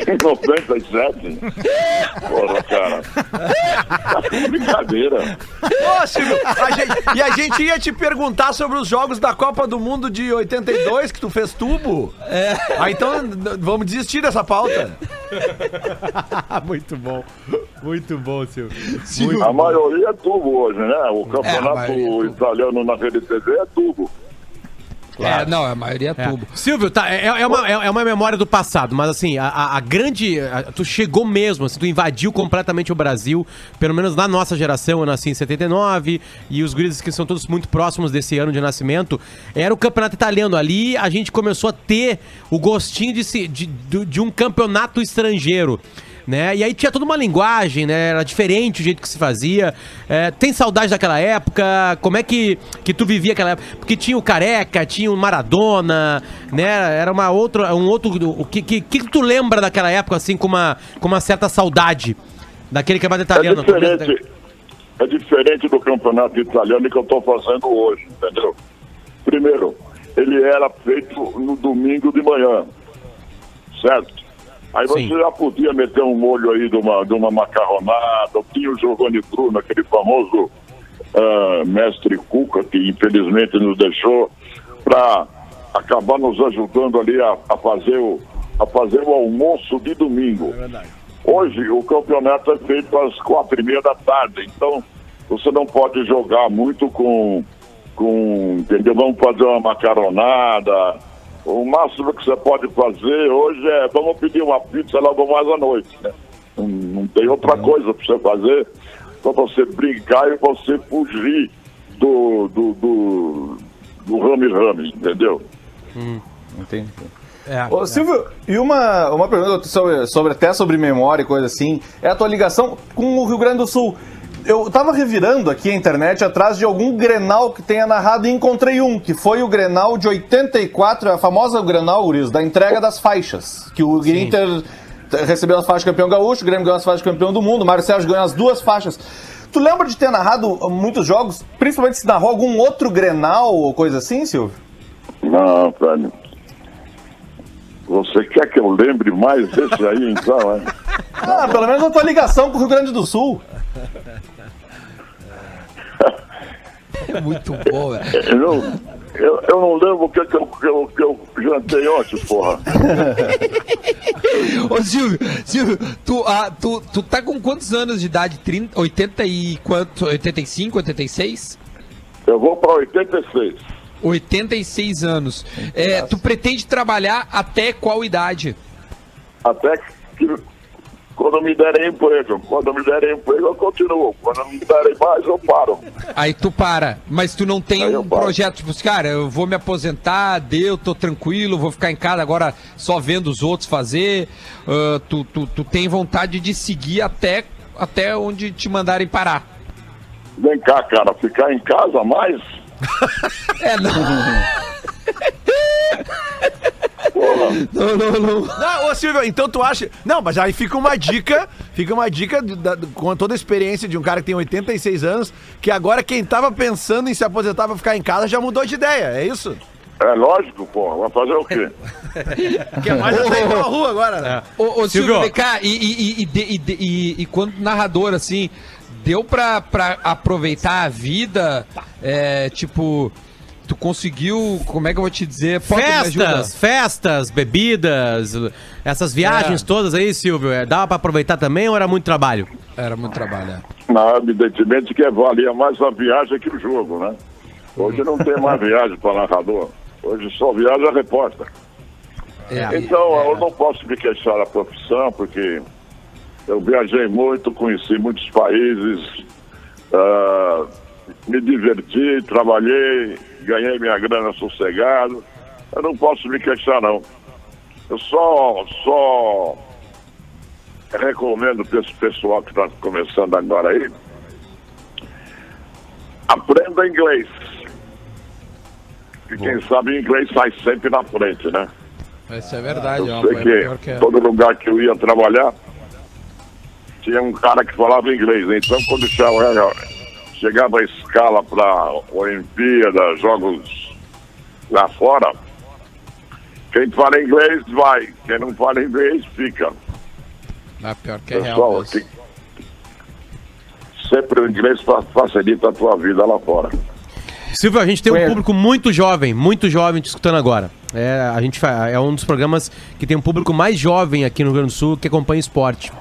em 97? Porra, cara. Tá brincadeira. Ô, Silvio, a gente- e a gente ia te perguntar sobre os jogos da Copa do Mundo de 82, que tu fez tubo. É. Ah, então vamos desistir dessa pauta. [LAUGHS] Muito bom. Muito bom, Silvio. A maioria é tubo hoje, né? O É, a campeonato é tubo. italiano na Rede TV é tubo. É, não, a maioria é É. tubo. Silvio, tá, é, é uma, é é uma memória do passado, mas assim, a, a- grande. a- tu chegou mesmo, assim, tu invadiu completamente o Brasil, pelo menos na nossa geração, eu nasci em 79, e os guris que são todos muito próximos desse ano de nascimento, era o campeonato italiano. Ali a gente começou a ter o gostinho de, se, de, de, de um campeonato estrangeiro. Né? E aí tinha toda uma linguagem, né? Era diferente o jeito que se fazia. É, tem saudade daquela época? Como é que, que tu vivia aquela época? Porque tinha o Careca, tinha o Maradona, né? Era uma outra, um outro. O que, que, que tu lembra daquela época, assim, com uma, com uma certa saudade daquele campeonato É italiano? diferente, é diferente do campeonato italiano que eu estou fazendo hoje, entendeu? Primeiro, ele era feito no domingo de manhã, certo? Aí você Sim. já podia meter um molho aí de uma, de uma macarronada, tinha o Giovanni Bruno, aquele famoso ah, mestre Cuca, que infelizmente nos deixou, para acabar nos ajudando ali a, a fazer o, a fazer o almoço de domingo. Hoje o campeonato é feito às quatro e meia da tarde, então você não pode jogar muito com, com entendeu? Vamos fazer uma macaronada. O máximo que você pode fazer hoje é vamos pedir uma pizza logo mais à noite, né? Não, não tem outra coisa para você fazer para você brincar e você fugir do do, do, do rame-rame, entendeu? Entendi. É, Ô, Silvio, e uma, uma pergunta sobre, sobre, até sobre memória e coisa assim, é a tua ligação com o Rio Grande do Sul. Eu tava revirando aqui a internet atrás de algum Grenal que tenha narrado e encontrei um, que foi o Grenal de 84, a famosa Grenal, Urias, da entrega das faixas, que o Inter recebeu as faixas de campeão gaúcho, o Grêmio ganhou as faixas de campeão do mundo, o Mário Sérgio ganhou as duas faixas. Tu lembra de ter narrado muitos jogos, principalmente se narrou algum outro Grenal ou coisa assim, Silvio? Não, velho. Você quer que eu lembre mais desse aí, então, é? Ah, pelo menos a tua ligação com o Rio Grande do Sul. É muito bom, velho. Eu, não- eu, eu não lembro o que, que, eu, que, eu, que eu jantei ontem, porra. Ô, Silvio, Silvio, tu, ah, tu, tu tá com quantos anos de idade? 30, 80 e quanto? 85, 86? Eu vou pra 86. 86 anos. É, tu pretende trabalhar até qual idade? Até que quando me derem emprego. Quando me derem emprego, eu continuo. Quando me derem mais, eu paro. Aí tu para, mas tu não tem Aí um projeto, tipo, assim, cara, eu vou me aposentar, deu, tô tranquilo, vou ficar em casa agora só vendo os outros fazer. Ah, tu, tu, tu tem vontade de seguir até, até onde te mandarem parar. Vem cá, cara, ficar em casa mais? [LAUGHS] É, não. Porra. Não, não, não. Não, ô Silvio, então tu acha. Não, mas aí fica uma dica, fica uma dica de- da- com toda a experiência de um cara que tem 86 anos, que agora quem tava pensando em se aposentar pra ficar em casa já mudou de ideia, é isso? É lógico, pô. Vai fazer o quê? [LAUGHS] Que é mais até ir pra rua agora, né? Ô, ô Silvio, Silvio. vem cá, e, e, e, e, e, e- e quando narrador, assim, deu pra, pra aproveitar a vida? É, tipo, tu conseguiu, como é que eu vou te dizer? Ajuda? Festas, festas, bebidas, essas viagens É. todas aí, Silvio, é, dava pra aproveitar também ou era muito trabalho? Era muito trabalho, é. Não, evidentemente que valia mais a viagem que o jogo, né? Hoje não tem mais [LAUGHS] viagem para narrador. Hoje só viaja repórter. É, Então, eu não posso me queixar da profissão, porque eu viajei muito, conheci muitos países, ah, me diverti, trabalhei, ganhei minha grana sossegado. Eu não posso me queixar, não. Eu só, só recomendo para esse pessoal que está começando agora aí, aprenda inglês. E quem sabe inglês sai sempre na frente, né? Isso é verdade, Eu sei que que é. todo lugar que eu ia trabalhar tinha um cara que falava inglês. Então, quando chegava, chegava a escala para Olimpíada, jogos lá fora, quem fala inglês vai, quem não fala inglês fica. É pior que é real. Pessoal, que sempre o inglês fa- facilita a tua vida lá fora. Silvio, a gente tem um público muito jovem, muito jovem te escutando agora. É, a gente é um dos programas que tem um público mais jovem aqui no Rio Grande do Sul que acompanha esporte.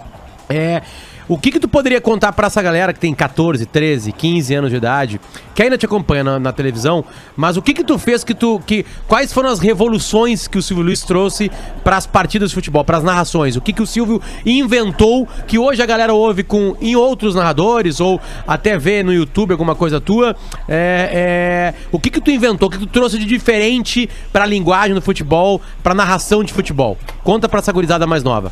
É, o que que tu poderia contar pra essa galera que tem 14, 13, 15 anos de idade, que ainda te acompanha na, na televisão, mas o que que tu fez que tu que quais foram as revoluções que o Silvio Luiz trouxe pras partidas de futebol, pras narrações? O que que o Silvio inventou que hoje a galera ouve com em outros narradores ou até vê no YouTube alguma coisa tua? É, é, o que que tu inventou? O que tu trouxe de diferente pra linguagem do futebol, pra narração de futebol? Conta pra essa gurizada mais nova.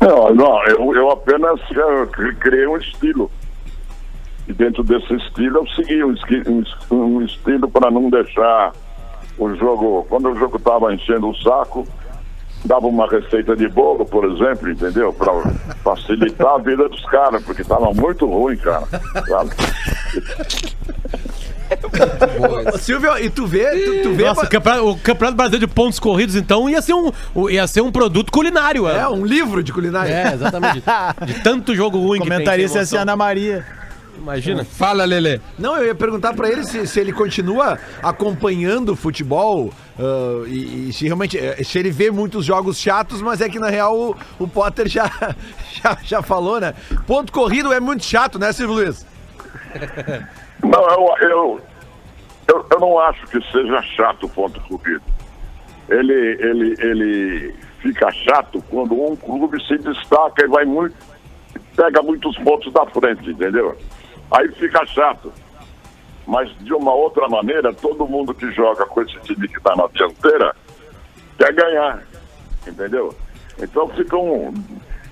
Não, não eu, eu apenas eh, cri- criei um estilo. E dentro desse estilo eu segui um, um estilo para não deixar o jogo. Quando o jogo estava enchendo o saco, dava uma receita de bolo, por exemplo, entendeu? Para facilitar a vida dos caras, porque estava muito ruim, cara. sabe? Ô, Silvio, e tu vê, tu, tu vê. Nossa, o campeonato, o campeonato brasileiro de pontos corridos, então, ia ser um, ia ser um produto culinário. É um livro de culinária. É, exatamente. [LAUGHS] De tanto jogo ruim Comentarista que é tem. assim, emoção. Ana Maria. Imagina. Fala, Lele. Não, eu ia perguntar pra ele se, se ele continua acompanhando o futebol ah, e, e se realmente eh, se ele vê muitos jogos chatos, mas é que na real o, o Potter já, [LAUGHS] já, já falou, né? Ponto corrido é muito chato, né, Silvio Luiz? Não, eu, eu não acho que seja chato o ponto corrido. Ele, ele, ele fica chato quando um clube se destaca e vai muito, pega muitos pontos da frente, entendeu? Aí fica chato. Mas de uma outra maneira, todo mundo que joga com esse time que está na dianteira quer ganhar, entendeu? Então ficam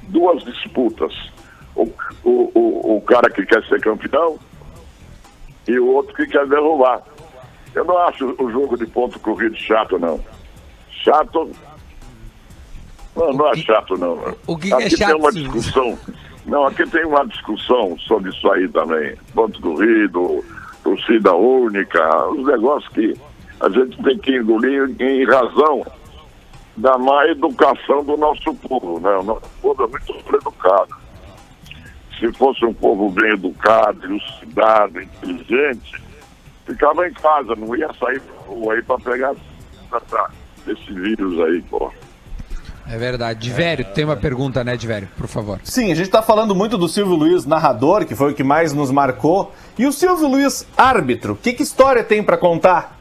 duas disputas. O, o, o, o cara que quer ser campeão e o outro que quer derrubar. Eu não acho o jogo de ponto corrido chato, não. Chato. Não, não é chato, não. o que é aqui chato, tem uma discussão. Não, aqui tem uma discussão sobre isso aí também. Ponto corrido, torcida única, os negócios que a gente tem que engolir em razão da má educação do nosso povo, né? O nosso povo é muito educado. Se fosse um povo bem educado, elucidado, inteligente, ficava em casa, não ia sair pra rua aí para pegar essa- esse vírus aí, pô. É verdade. Divério, tem uma pergunta, né, Divério? Por favor. Sim, a gente tá falando muito do Silvio Luiz, narrador, que foi o que mais nos marcou. E o Silvio Luiz, árbitro, que, que história tem pra contar?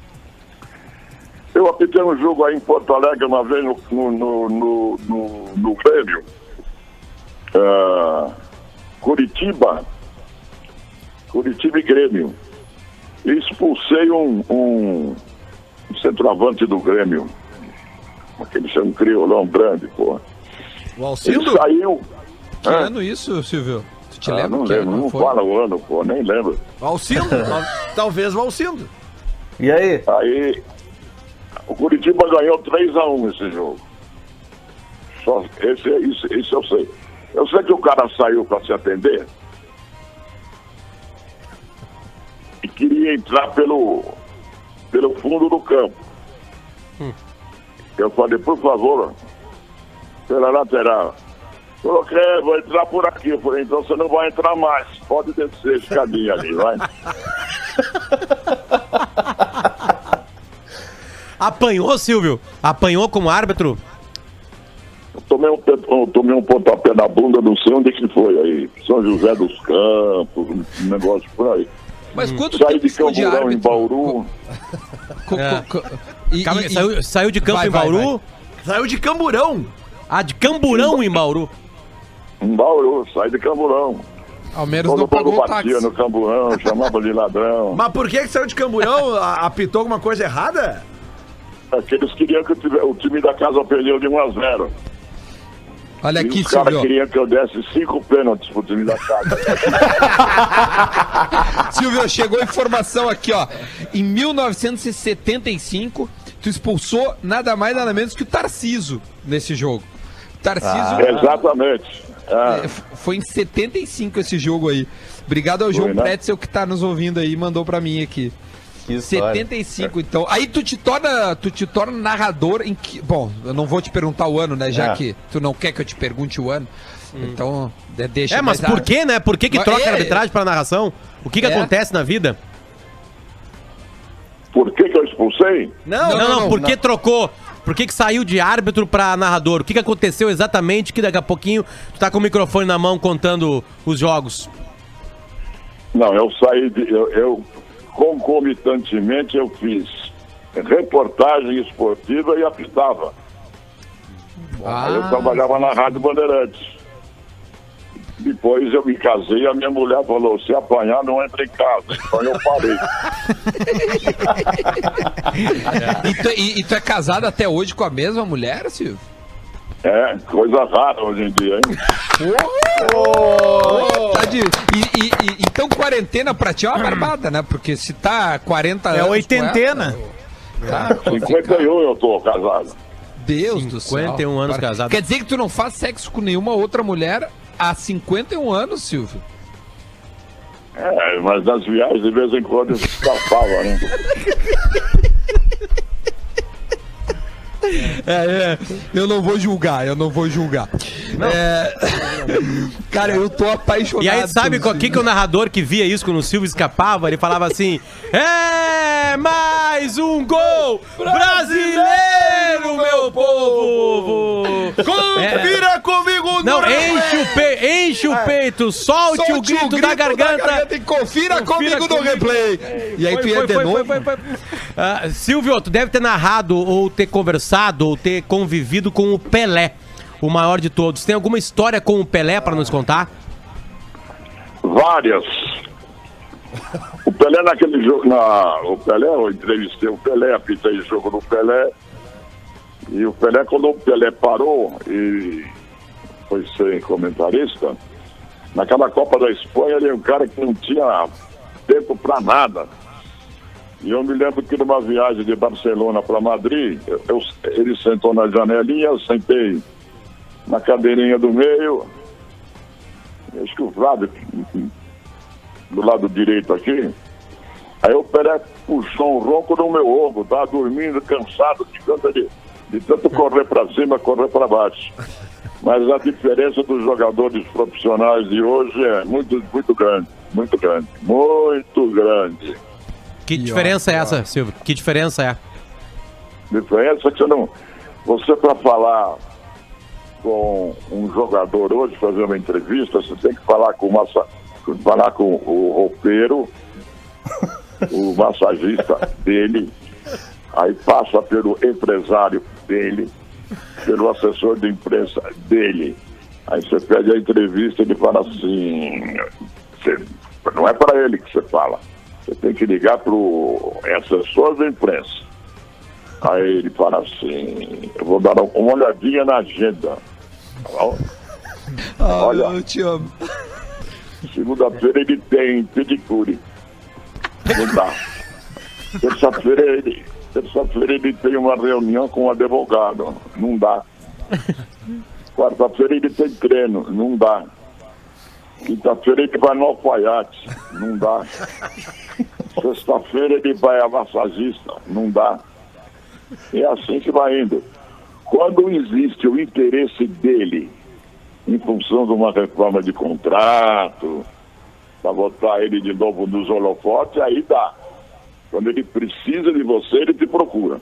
Eu apitei um jogo aí em Porto Alegre uma vez no, no, no, no, no- no Grêmio. Ah, Curitiba. Curitiba e Grêmio. E expulsei um, um centroavante do Grêmio. Aquele é um criolão grande, pô. O Ele Alcindo? saiu. Que ano isso, Silvio? Tu te Ah, lembra não que lembro, ano não foi? fala o ano, pô, nem lembro. O Alcindo? [LAUGHS] Tal- Talvez o Alcindo. E aí? Aí o Curitiba ganhou 3x1 esse jogo. Só, esse, isso, isso eu sei. Eu sei que o cara saiu para se atender e queria entrar pelo, pelo fundo do campo. Eu falei, por favor, pela lateral. Falou, que é, vou entrar por aqui. Eu falei, então você não vai entrar mais. Pode descer a escadinha ali, vai. [LAUGHS] Apanhou, Silvio? Apanhou como árbitro? Eu tomei um, eu tomei um pontapé na bunda, não sei onde que foi aí. São José dos Campos, um negócio por aí. Mas quanto Saí tempo de Camburão em? Bauru. Co- É. co- co- e- Calma, e- saiu, saiu de campo Vai, em vai, Bauru? Saiu de Camburão. Ah, de Camburão em Bauru. Em Bauru, saí de Camburão. Ao menos Todo não pagou mundo o táxi. batia no Camburão, chamava de ladrão. Mas por que, que saiu de Camburão? [LAUGHS] Apitou alguma coisa errada? Aqueles queriam que o time da casa perdeu de 1 a 0. Olha aqui, os caras Silvio. queriam que eu desse cinco pênaltis pro time da casa. [LAUGHS] Silvio, chegou informação aqui, ó. Em 1975, tu expulsou nada mais nada menos que o Tarciso nesse jogo. Tarciso Exatamente. Ah, é, foi em 75 esse jogo aí. Obrigado ao João né? Pretzel que tá nos ouvindo aí, mandou pra mim aqui. Que história. 75, então. Aí tu te torna, tu te torna narrador em que, bom, eu não vou te perguntar o ano, né, já É. que tu não quer que eu te pergunte o ano. Então, de- deixa É, mas a- por que, né? Por que, que troca é- a arbitragem pra narração? O que, que É. acontece na vida? por que, que eu expulsei? Não, Não, não, não, por que trocou? Por que, que saiu de árbitro pra narrador? O que, que aconteceu exatamente que daqui a pouquinho tu tá com o microfone na mão contando os jogos? Não, eu saí de. Eu, eu, concomitantemente eu fiz reportagem esportiva e apitava. Aí eu Ah, trabalhava na Rádio Bandeirantes. Depois eu me casei e a minha mulher falou, se apanhar não entra em casa. Então eu parei. [LAUGHS] e, tu, e- e tu é casado até hoje com a mesma mulher, Silvio? É, coisa rara hoje em dia, hein? Tá de- e- e- e- então quarentena pra ti é uma barbada, né? Porque se tá 40 É anos. com oitentena. ela, Tá, 51 eu tô casado. Deus do céu. 51 anos casado. Quer dizer que tu não faz sexo com nenhuma outra mulher há 51 anos, Silvio? É, mas nas viagens de vez em quando eu escapava, né? [LAUGHS] É, é, eu não vou julgar, eu não vou julgar. É, cara, eu tô apaixonado. E aí, sabe pelo o que, que o narrador que via isso quando o Silvio escapava? Ele falava assim: É mais um gol brasileiro, meu povo! Confira comigo no Não, enche o, pe enche o peito, solte, Solte o grito, da garganta. e confira, Confira comigo no comigo. replay. E aí Foi, tu ia foi, de foi, novo. Ah, Silvio, tu deve ter narrado, ou ter conversado, ou ter convivido com o Pelé, o maior de todos. Tem alguma história com o Pelé pra nos contar? Várias. O Pelé naquele jogo, na, o Pelé, eu entrevistei o Pelé, apitei o jogo do Pelé. E o Pelé, quando o Pelé parou e foi ser comentarista, naquela Copa da Espanha ele é um cara que não tinha tempo para nada. E eu me lembro que numa viagem de Barcelona para Madrid, eu- ele sentou na janelinha, eu sentei na cadeirinha do meio. Acho que o Flávio, do lado direito aqui. Aí o Pelé puxou um ronco no meu ombro, tava dormindo, cansado, de tanto, de, de tanto correr para cima, correr para baixo. Mas a diferença dos jogadores profissionais de hoje é muito, muito grande, muito grande, muito grande. Que diferença é essa, Silvio? Que diferença é? Diferença que você não. Você para falar com um jogador hoje, fazer uma entrevista, você tem que falar com o massa, falar com o roupeiro, [LAUGHS] o massagista dele, aí passa pelo empresário dele, pelo assessor de imprensa dele. Aí você pede a entrevista e ele fala assim, você- não é para ele que você fala. Você tem que ligar para o assessor da imprensa. Aí ele fala assim, eu vou dar uma olhadinha na agenda. Ó, Ah, Olha. eu te amo. Segunda-feira ele tem pedicure. Não dá. Terça-feira ele, terça-feira ele tem uma reunião com um advogado. Não dá. Quarta-feira ele tem treino, não dá. Quinta-feira ele vai no alfaiate, não dá. Sexta-feira ele vai a massagista, não dá. É assim que vai indo. Quando existe o interesse dele em função de uma reforma de contrato, para botar ele de novo nos holofotes, aí dá. Quando ele precisa de você, ele te procura.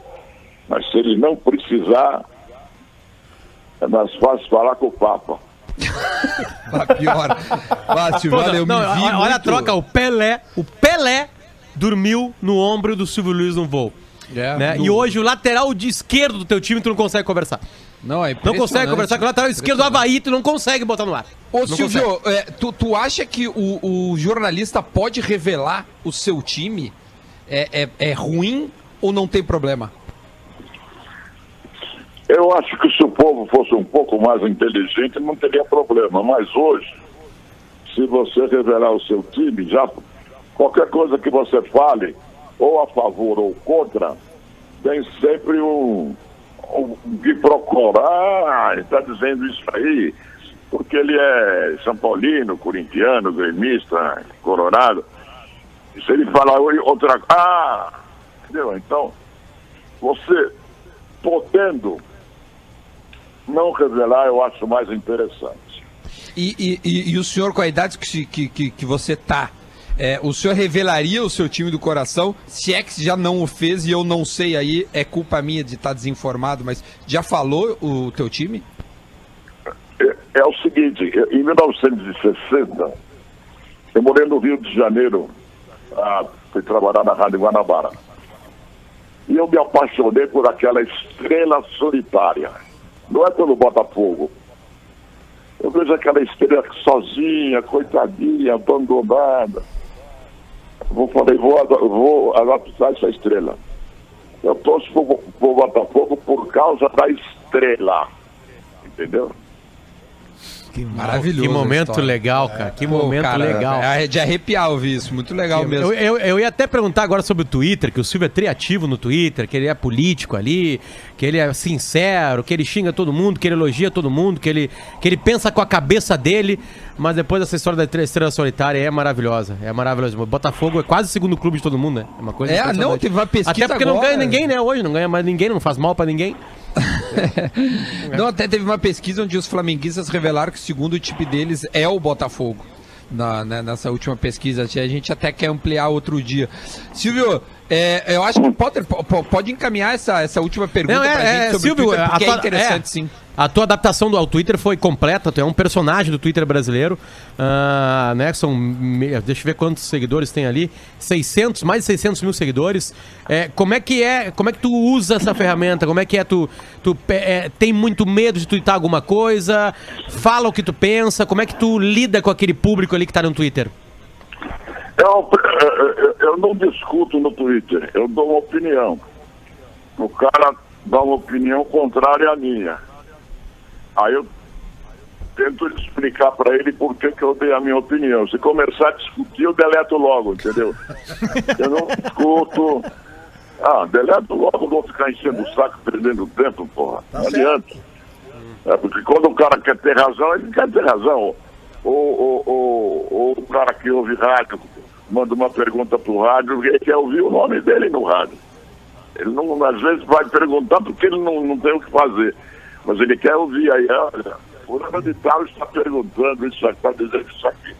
Mas se ele não precisar, é mais fácil falar com o Papa. Ah, pior. Ah, Silvio, Pô, olha, eu não, olha, olha a muito- troca, o Pelé, o Pelé dormiu no ombro do Silvio Luiz no voo. É, né? no- E hoje o lateral de esquerdo do teu time tu não consegue conversar. Não, é Não consegue conversar com o lateral esquerdo do Havaí, tu não consegue botar no ar. Ô, Não Silvio, é, tu, tu acha que o, o jornalista pode revelar o seu time? É, é, é ruim ou não tem problema? Eu acho que se o povo fosse um pouco mais inteligente, não teria problema. Mas hoje, se você revelar o seu time, já qualquer coisa que você fale, ou a favor ou contra, tem sempre um, um que procurar. Ah, está dizendo isso aí, porque ele é São Paulino, corintiano, gremista, colorado. E se ele falar outra coisa, ah, entendeu? Então, você podendo não revelar, eu acho mais interessante. E, e- e- o senhor, com a idade que, que, que, você tá, é, o senhor revelaria o seu time do coração? Se é que já não o fez e eu não sei aí, é culpa minha de estar desinformado, mas já falou o teu time? É, é o seguinte, em 1960, eu morei no Rio de Janeiro, ah, fui trabalhar na Rádio Guanabara. E eu me apaixonei por aquela estrela solitária. Não é pelo Botafogo. Eu vejo aquela estrela sozinha, coitadinha, abandonada. Vou falei, vou, vou adaptar essa estrela. Eu torço pro, pro Botafogo por causa da estrela. Entendeu? Maravilhoso. Que momento legal, cara. Que Pô, momento cara, legal. É de arrepiar ouvir isso, muito legal mesmo. Eu, eu, eu ia até perguntar agora sobre o Twitter, que o Silvio é triativo no Twitter, que ele é político ali, que ele é sincero, que ele xinga todo mundo, que ele elogia todo mundo, que ele, que ele pensa com a cabeça dele, mas depois essa história da estrela solitária é maravilhosa, é maravilhosa. O Botafogo é quase o segundo clube de todo mundo, né? É uma coisa É, não, teve uma pesquisa Até porque não agora. ganha ninguém, né, hoje, não ganha mais ninguém, não faz mal pra ninguém. [LAUGHS] Não, até teve uma pesquisa onde os flamenguistas revelaram que o segundo time deles é o Botafogo. Na, né, nessa última pesquisa, a gente até quer ampliar outro dia. Silvio, é, eu acho que o Potter po- po- pode encaminhar essa, essa última pergunta Não, pra gente é, é, sobre Silvio, o Twitter, porque a tua, é interessante é, sim. A tua adaptação do, ao Twitter foi completa, tu é um personagem do Twitter brasileiro, ah, né, são, deixa eu ver quantos seguidores tem ali, 600, mais de 600 mil seguidores, é, como é que é, como é que tu usa essa ferramenta, como é que é, tu, tu é, tem muito medo de twittar alguma coisa, fala o que tu pensa, como é que tu lida com aquele público ali que tá no Twitter? Eu, eu- eu não discuto no Twitter, eu dou uma opinião. O cara dá uma opinião contrária à minha. Aí eu tento explicar para ele por que, que eu dei a minha opinião. Se começar a discutir, eu deleto logo, entendeu? Eu não discuto. Ah, deleto logo, vou ficar enchendo o saco, perdendo tempo, porra. não adianta. É, porque quando o cara quer ter razão, ele quer ter razão. Ou, ou, ou, ou o cara que ouve rádio manda uma pergunta pro rádio, ele quer ouvir o nome dele no rádio. Ele não, às vezes vai perguntar porque ele não, não tem o que fazer. Mas ele quer ouvir aí, olha, fulano de tal está perguntando isso, está dizendo isso aqui.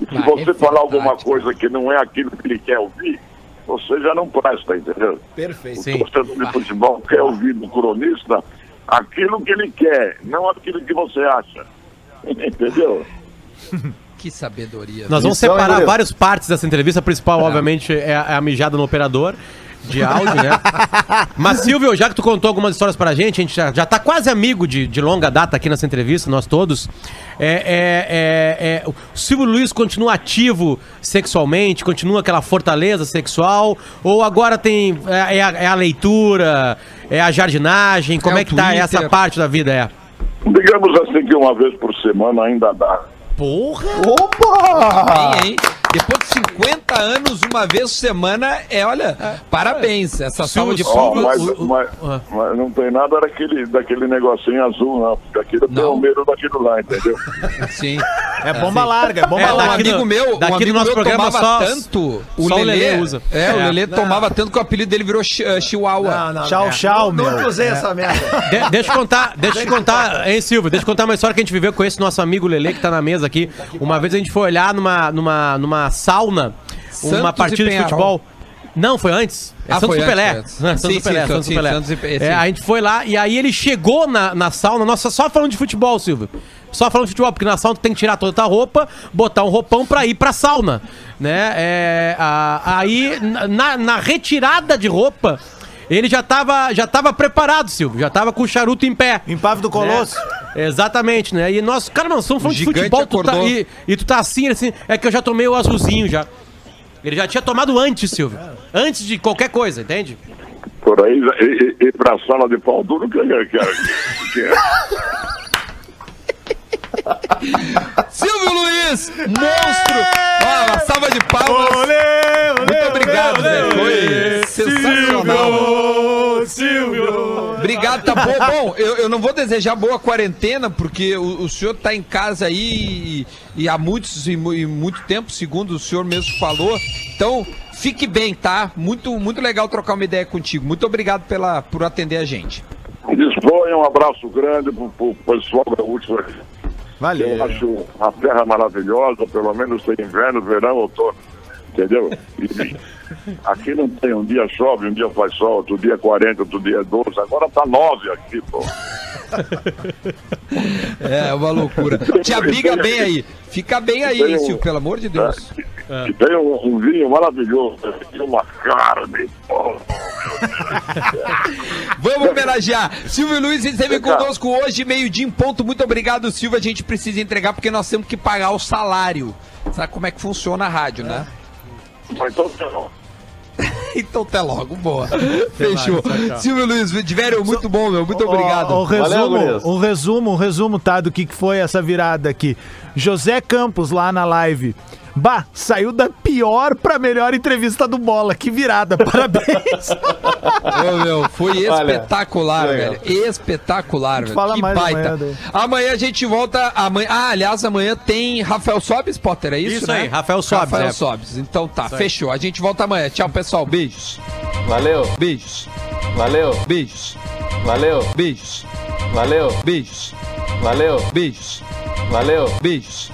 E se você é falar alguma coisa que não é aquilo que ele quer ouvir, você já não presta, entendeu? Perfeito. O torcedor de futebol quer ouvir do cronista aquilo que ele quer, não aquilo que você acha. [LAUGHS] Entendeu? [LAUGHS] Que sabedoria. Nós vamos hein, separar várias partes dessa entrevista. A principal, obviamente, é a, é a mijada no operador de áudio, né? [LAUGHS] Mas, Silvio, já que tu contou algumas histórias pra gente, a gente já, já tá quase amigo de, de longa data aqui nessa entrevista, nós todos. É, é, é, é, o Silvio Luiz continua ativo sexualmente, continua aquela fortaleza sexual? Ou agora tem. É, é a, é a leitura, é a jardinagem? Como É é, que tá Twitter. essa parte da vida? É? Digamos assim que uma vez por semana ainda dá. Porra! Opa! Bem, hein? Depois de 50 anos, uma vez por semana, é, olha, parabéns. Essa salva de palmas. mas, o- o- mas- Ah. mas não tem nada daquele, daquele negocinho azul, não. Porque aquilo tem Não. o medo daquilo lá, entendeu? Sim. É bomba larga, é bomba É, um larga. amigo no- meu, daqui um amigo nosso meu programa tomava só- tanto, o só o Lelê, Lelê usa. É, o É. Lelê tomava tanto que o apelido dele virou eh, Chihuahua. Tchau, tchau, meu. Nunca usei essa merda. [LAUGHS] De- deixa eu contar, deixa eu contar, hein, Silvio? Deixa eu contar uma história que a gente viveu com esse nosso amigo Lele que tá na mesa aqui. Uma vez a gente foi olhar numa, numa, numa sauna, Santos uma partida de futebol. Não, foi antes. É Ah, Santos foi e Pelé. antes, Né. Santos Sim, Pelé, sim, Santos Pelé. Santos e É, a gente foi lá e aí ele chegou na, na sauna, nossa, só falando de futebol, Silvio. Só falando de futebol, porque na sauna tu tem que tirar toda a tua roupa, botar um roupão pra ir pra sauna, né? É, a- aí, na, na retirada de roupa, ele já tava, já tava preparado, Silvio, já tava com o charuto em pé. Empave do Colosso. É, exatamente, né? E nós, cara, não, estamos falando de futebol tu tá, e, e tu tá assim, assim, é que eu já tomei o azulzinho já. Ele já tinha tomado antes, Silvio. Antes de qualquer coisa, entende? Por aí, e pra sala de pau duro, que, que, que, que é. [LAUGHS] [LAUGHS] Silvio Luiz, monstro! Ó, uma salva de palmas. Muito obrigado, velho. Foi sensacional. Silvio! Obrigado, tá bom. Bom, eu, eu não vou desejar boa quarentena, porque o, o senhor tá em casa aí e, e há muitos e, e muito tempo, segundo o senhor mesmo falou. Então, fique bem, tá? Muito, muito legal trocar uma ideia contigo. Muito obrigado pela, por atender a gente. Disponha um abraço grande pro, pro pessoal gaúcho aqui. Eu Valeu. acho a terra maravilhosa, pelo menos tem inverno, verão, outono. Entendeu? E aqui não tem, um dia chove, um dia faz sol, outro dia 40, outro dia 12. Agora tá 9 aqui, pô. [LAUGHS] É, uma loucura. Te abriga bem aí. Fica bem aí, um- Silvio, pelo amor de Deus. É. E tem um, um vinho maravilhoso, e uma carne. pô. [LAUGHS] Vamos homenagear. Silvio Luiz esteve conosco hoje, meio-dia em ponto. Muito obrigado, Silvio. A gente precisa entregar porque nós temos que pagar o salário. Sabe como é que funciona a rádio, né? Mas então. [LAUGHS] Então até logo, boa. Fechou. Silvio Luiz, Diverio, muito bom, meu. Muito obrigado. O, resumo, um resumo, um resumo, tá? Do que foi essa virada aqui. José Campos lá na live. Bah, saiu da pior pra melhor entrevista do Bola. Que virada, [LAUGHS] parabéns. Ô, meu, foi Olha, espetacular, legal. velho. Espetacular, velho. fala que mais baita. amanhã. Amanhã a gente volta. Amanhã... Ah, aliás, amanhã tem Rafael Sobes, Potter, é isso, Isso né? aí, Rafael Sobes, Rafael é. Sobes. Então tá, fechou. A gente volta amanhã. Tchau, pessoal. Beijos. Valeu, Beijos. valeu, Beijos. valeu, Beijos. valeu, Beijos. valeu, Beijos. valeu. Beijos.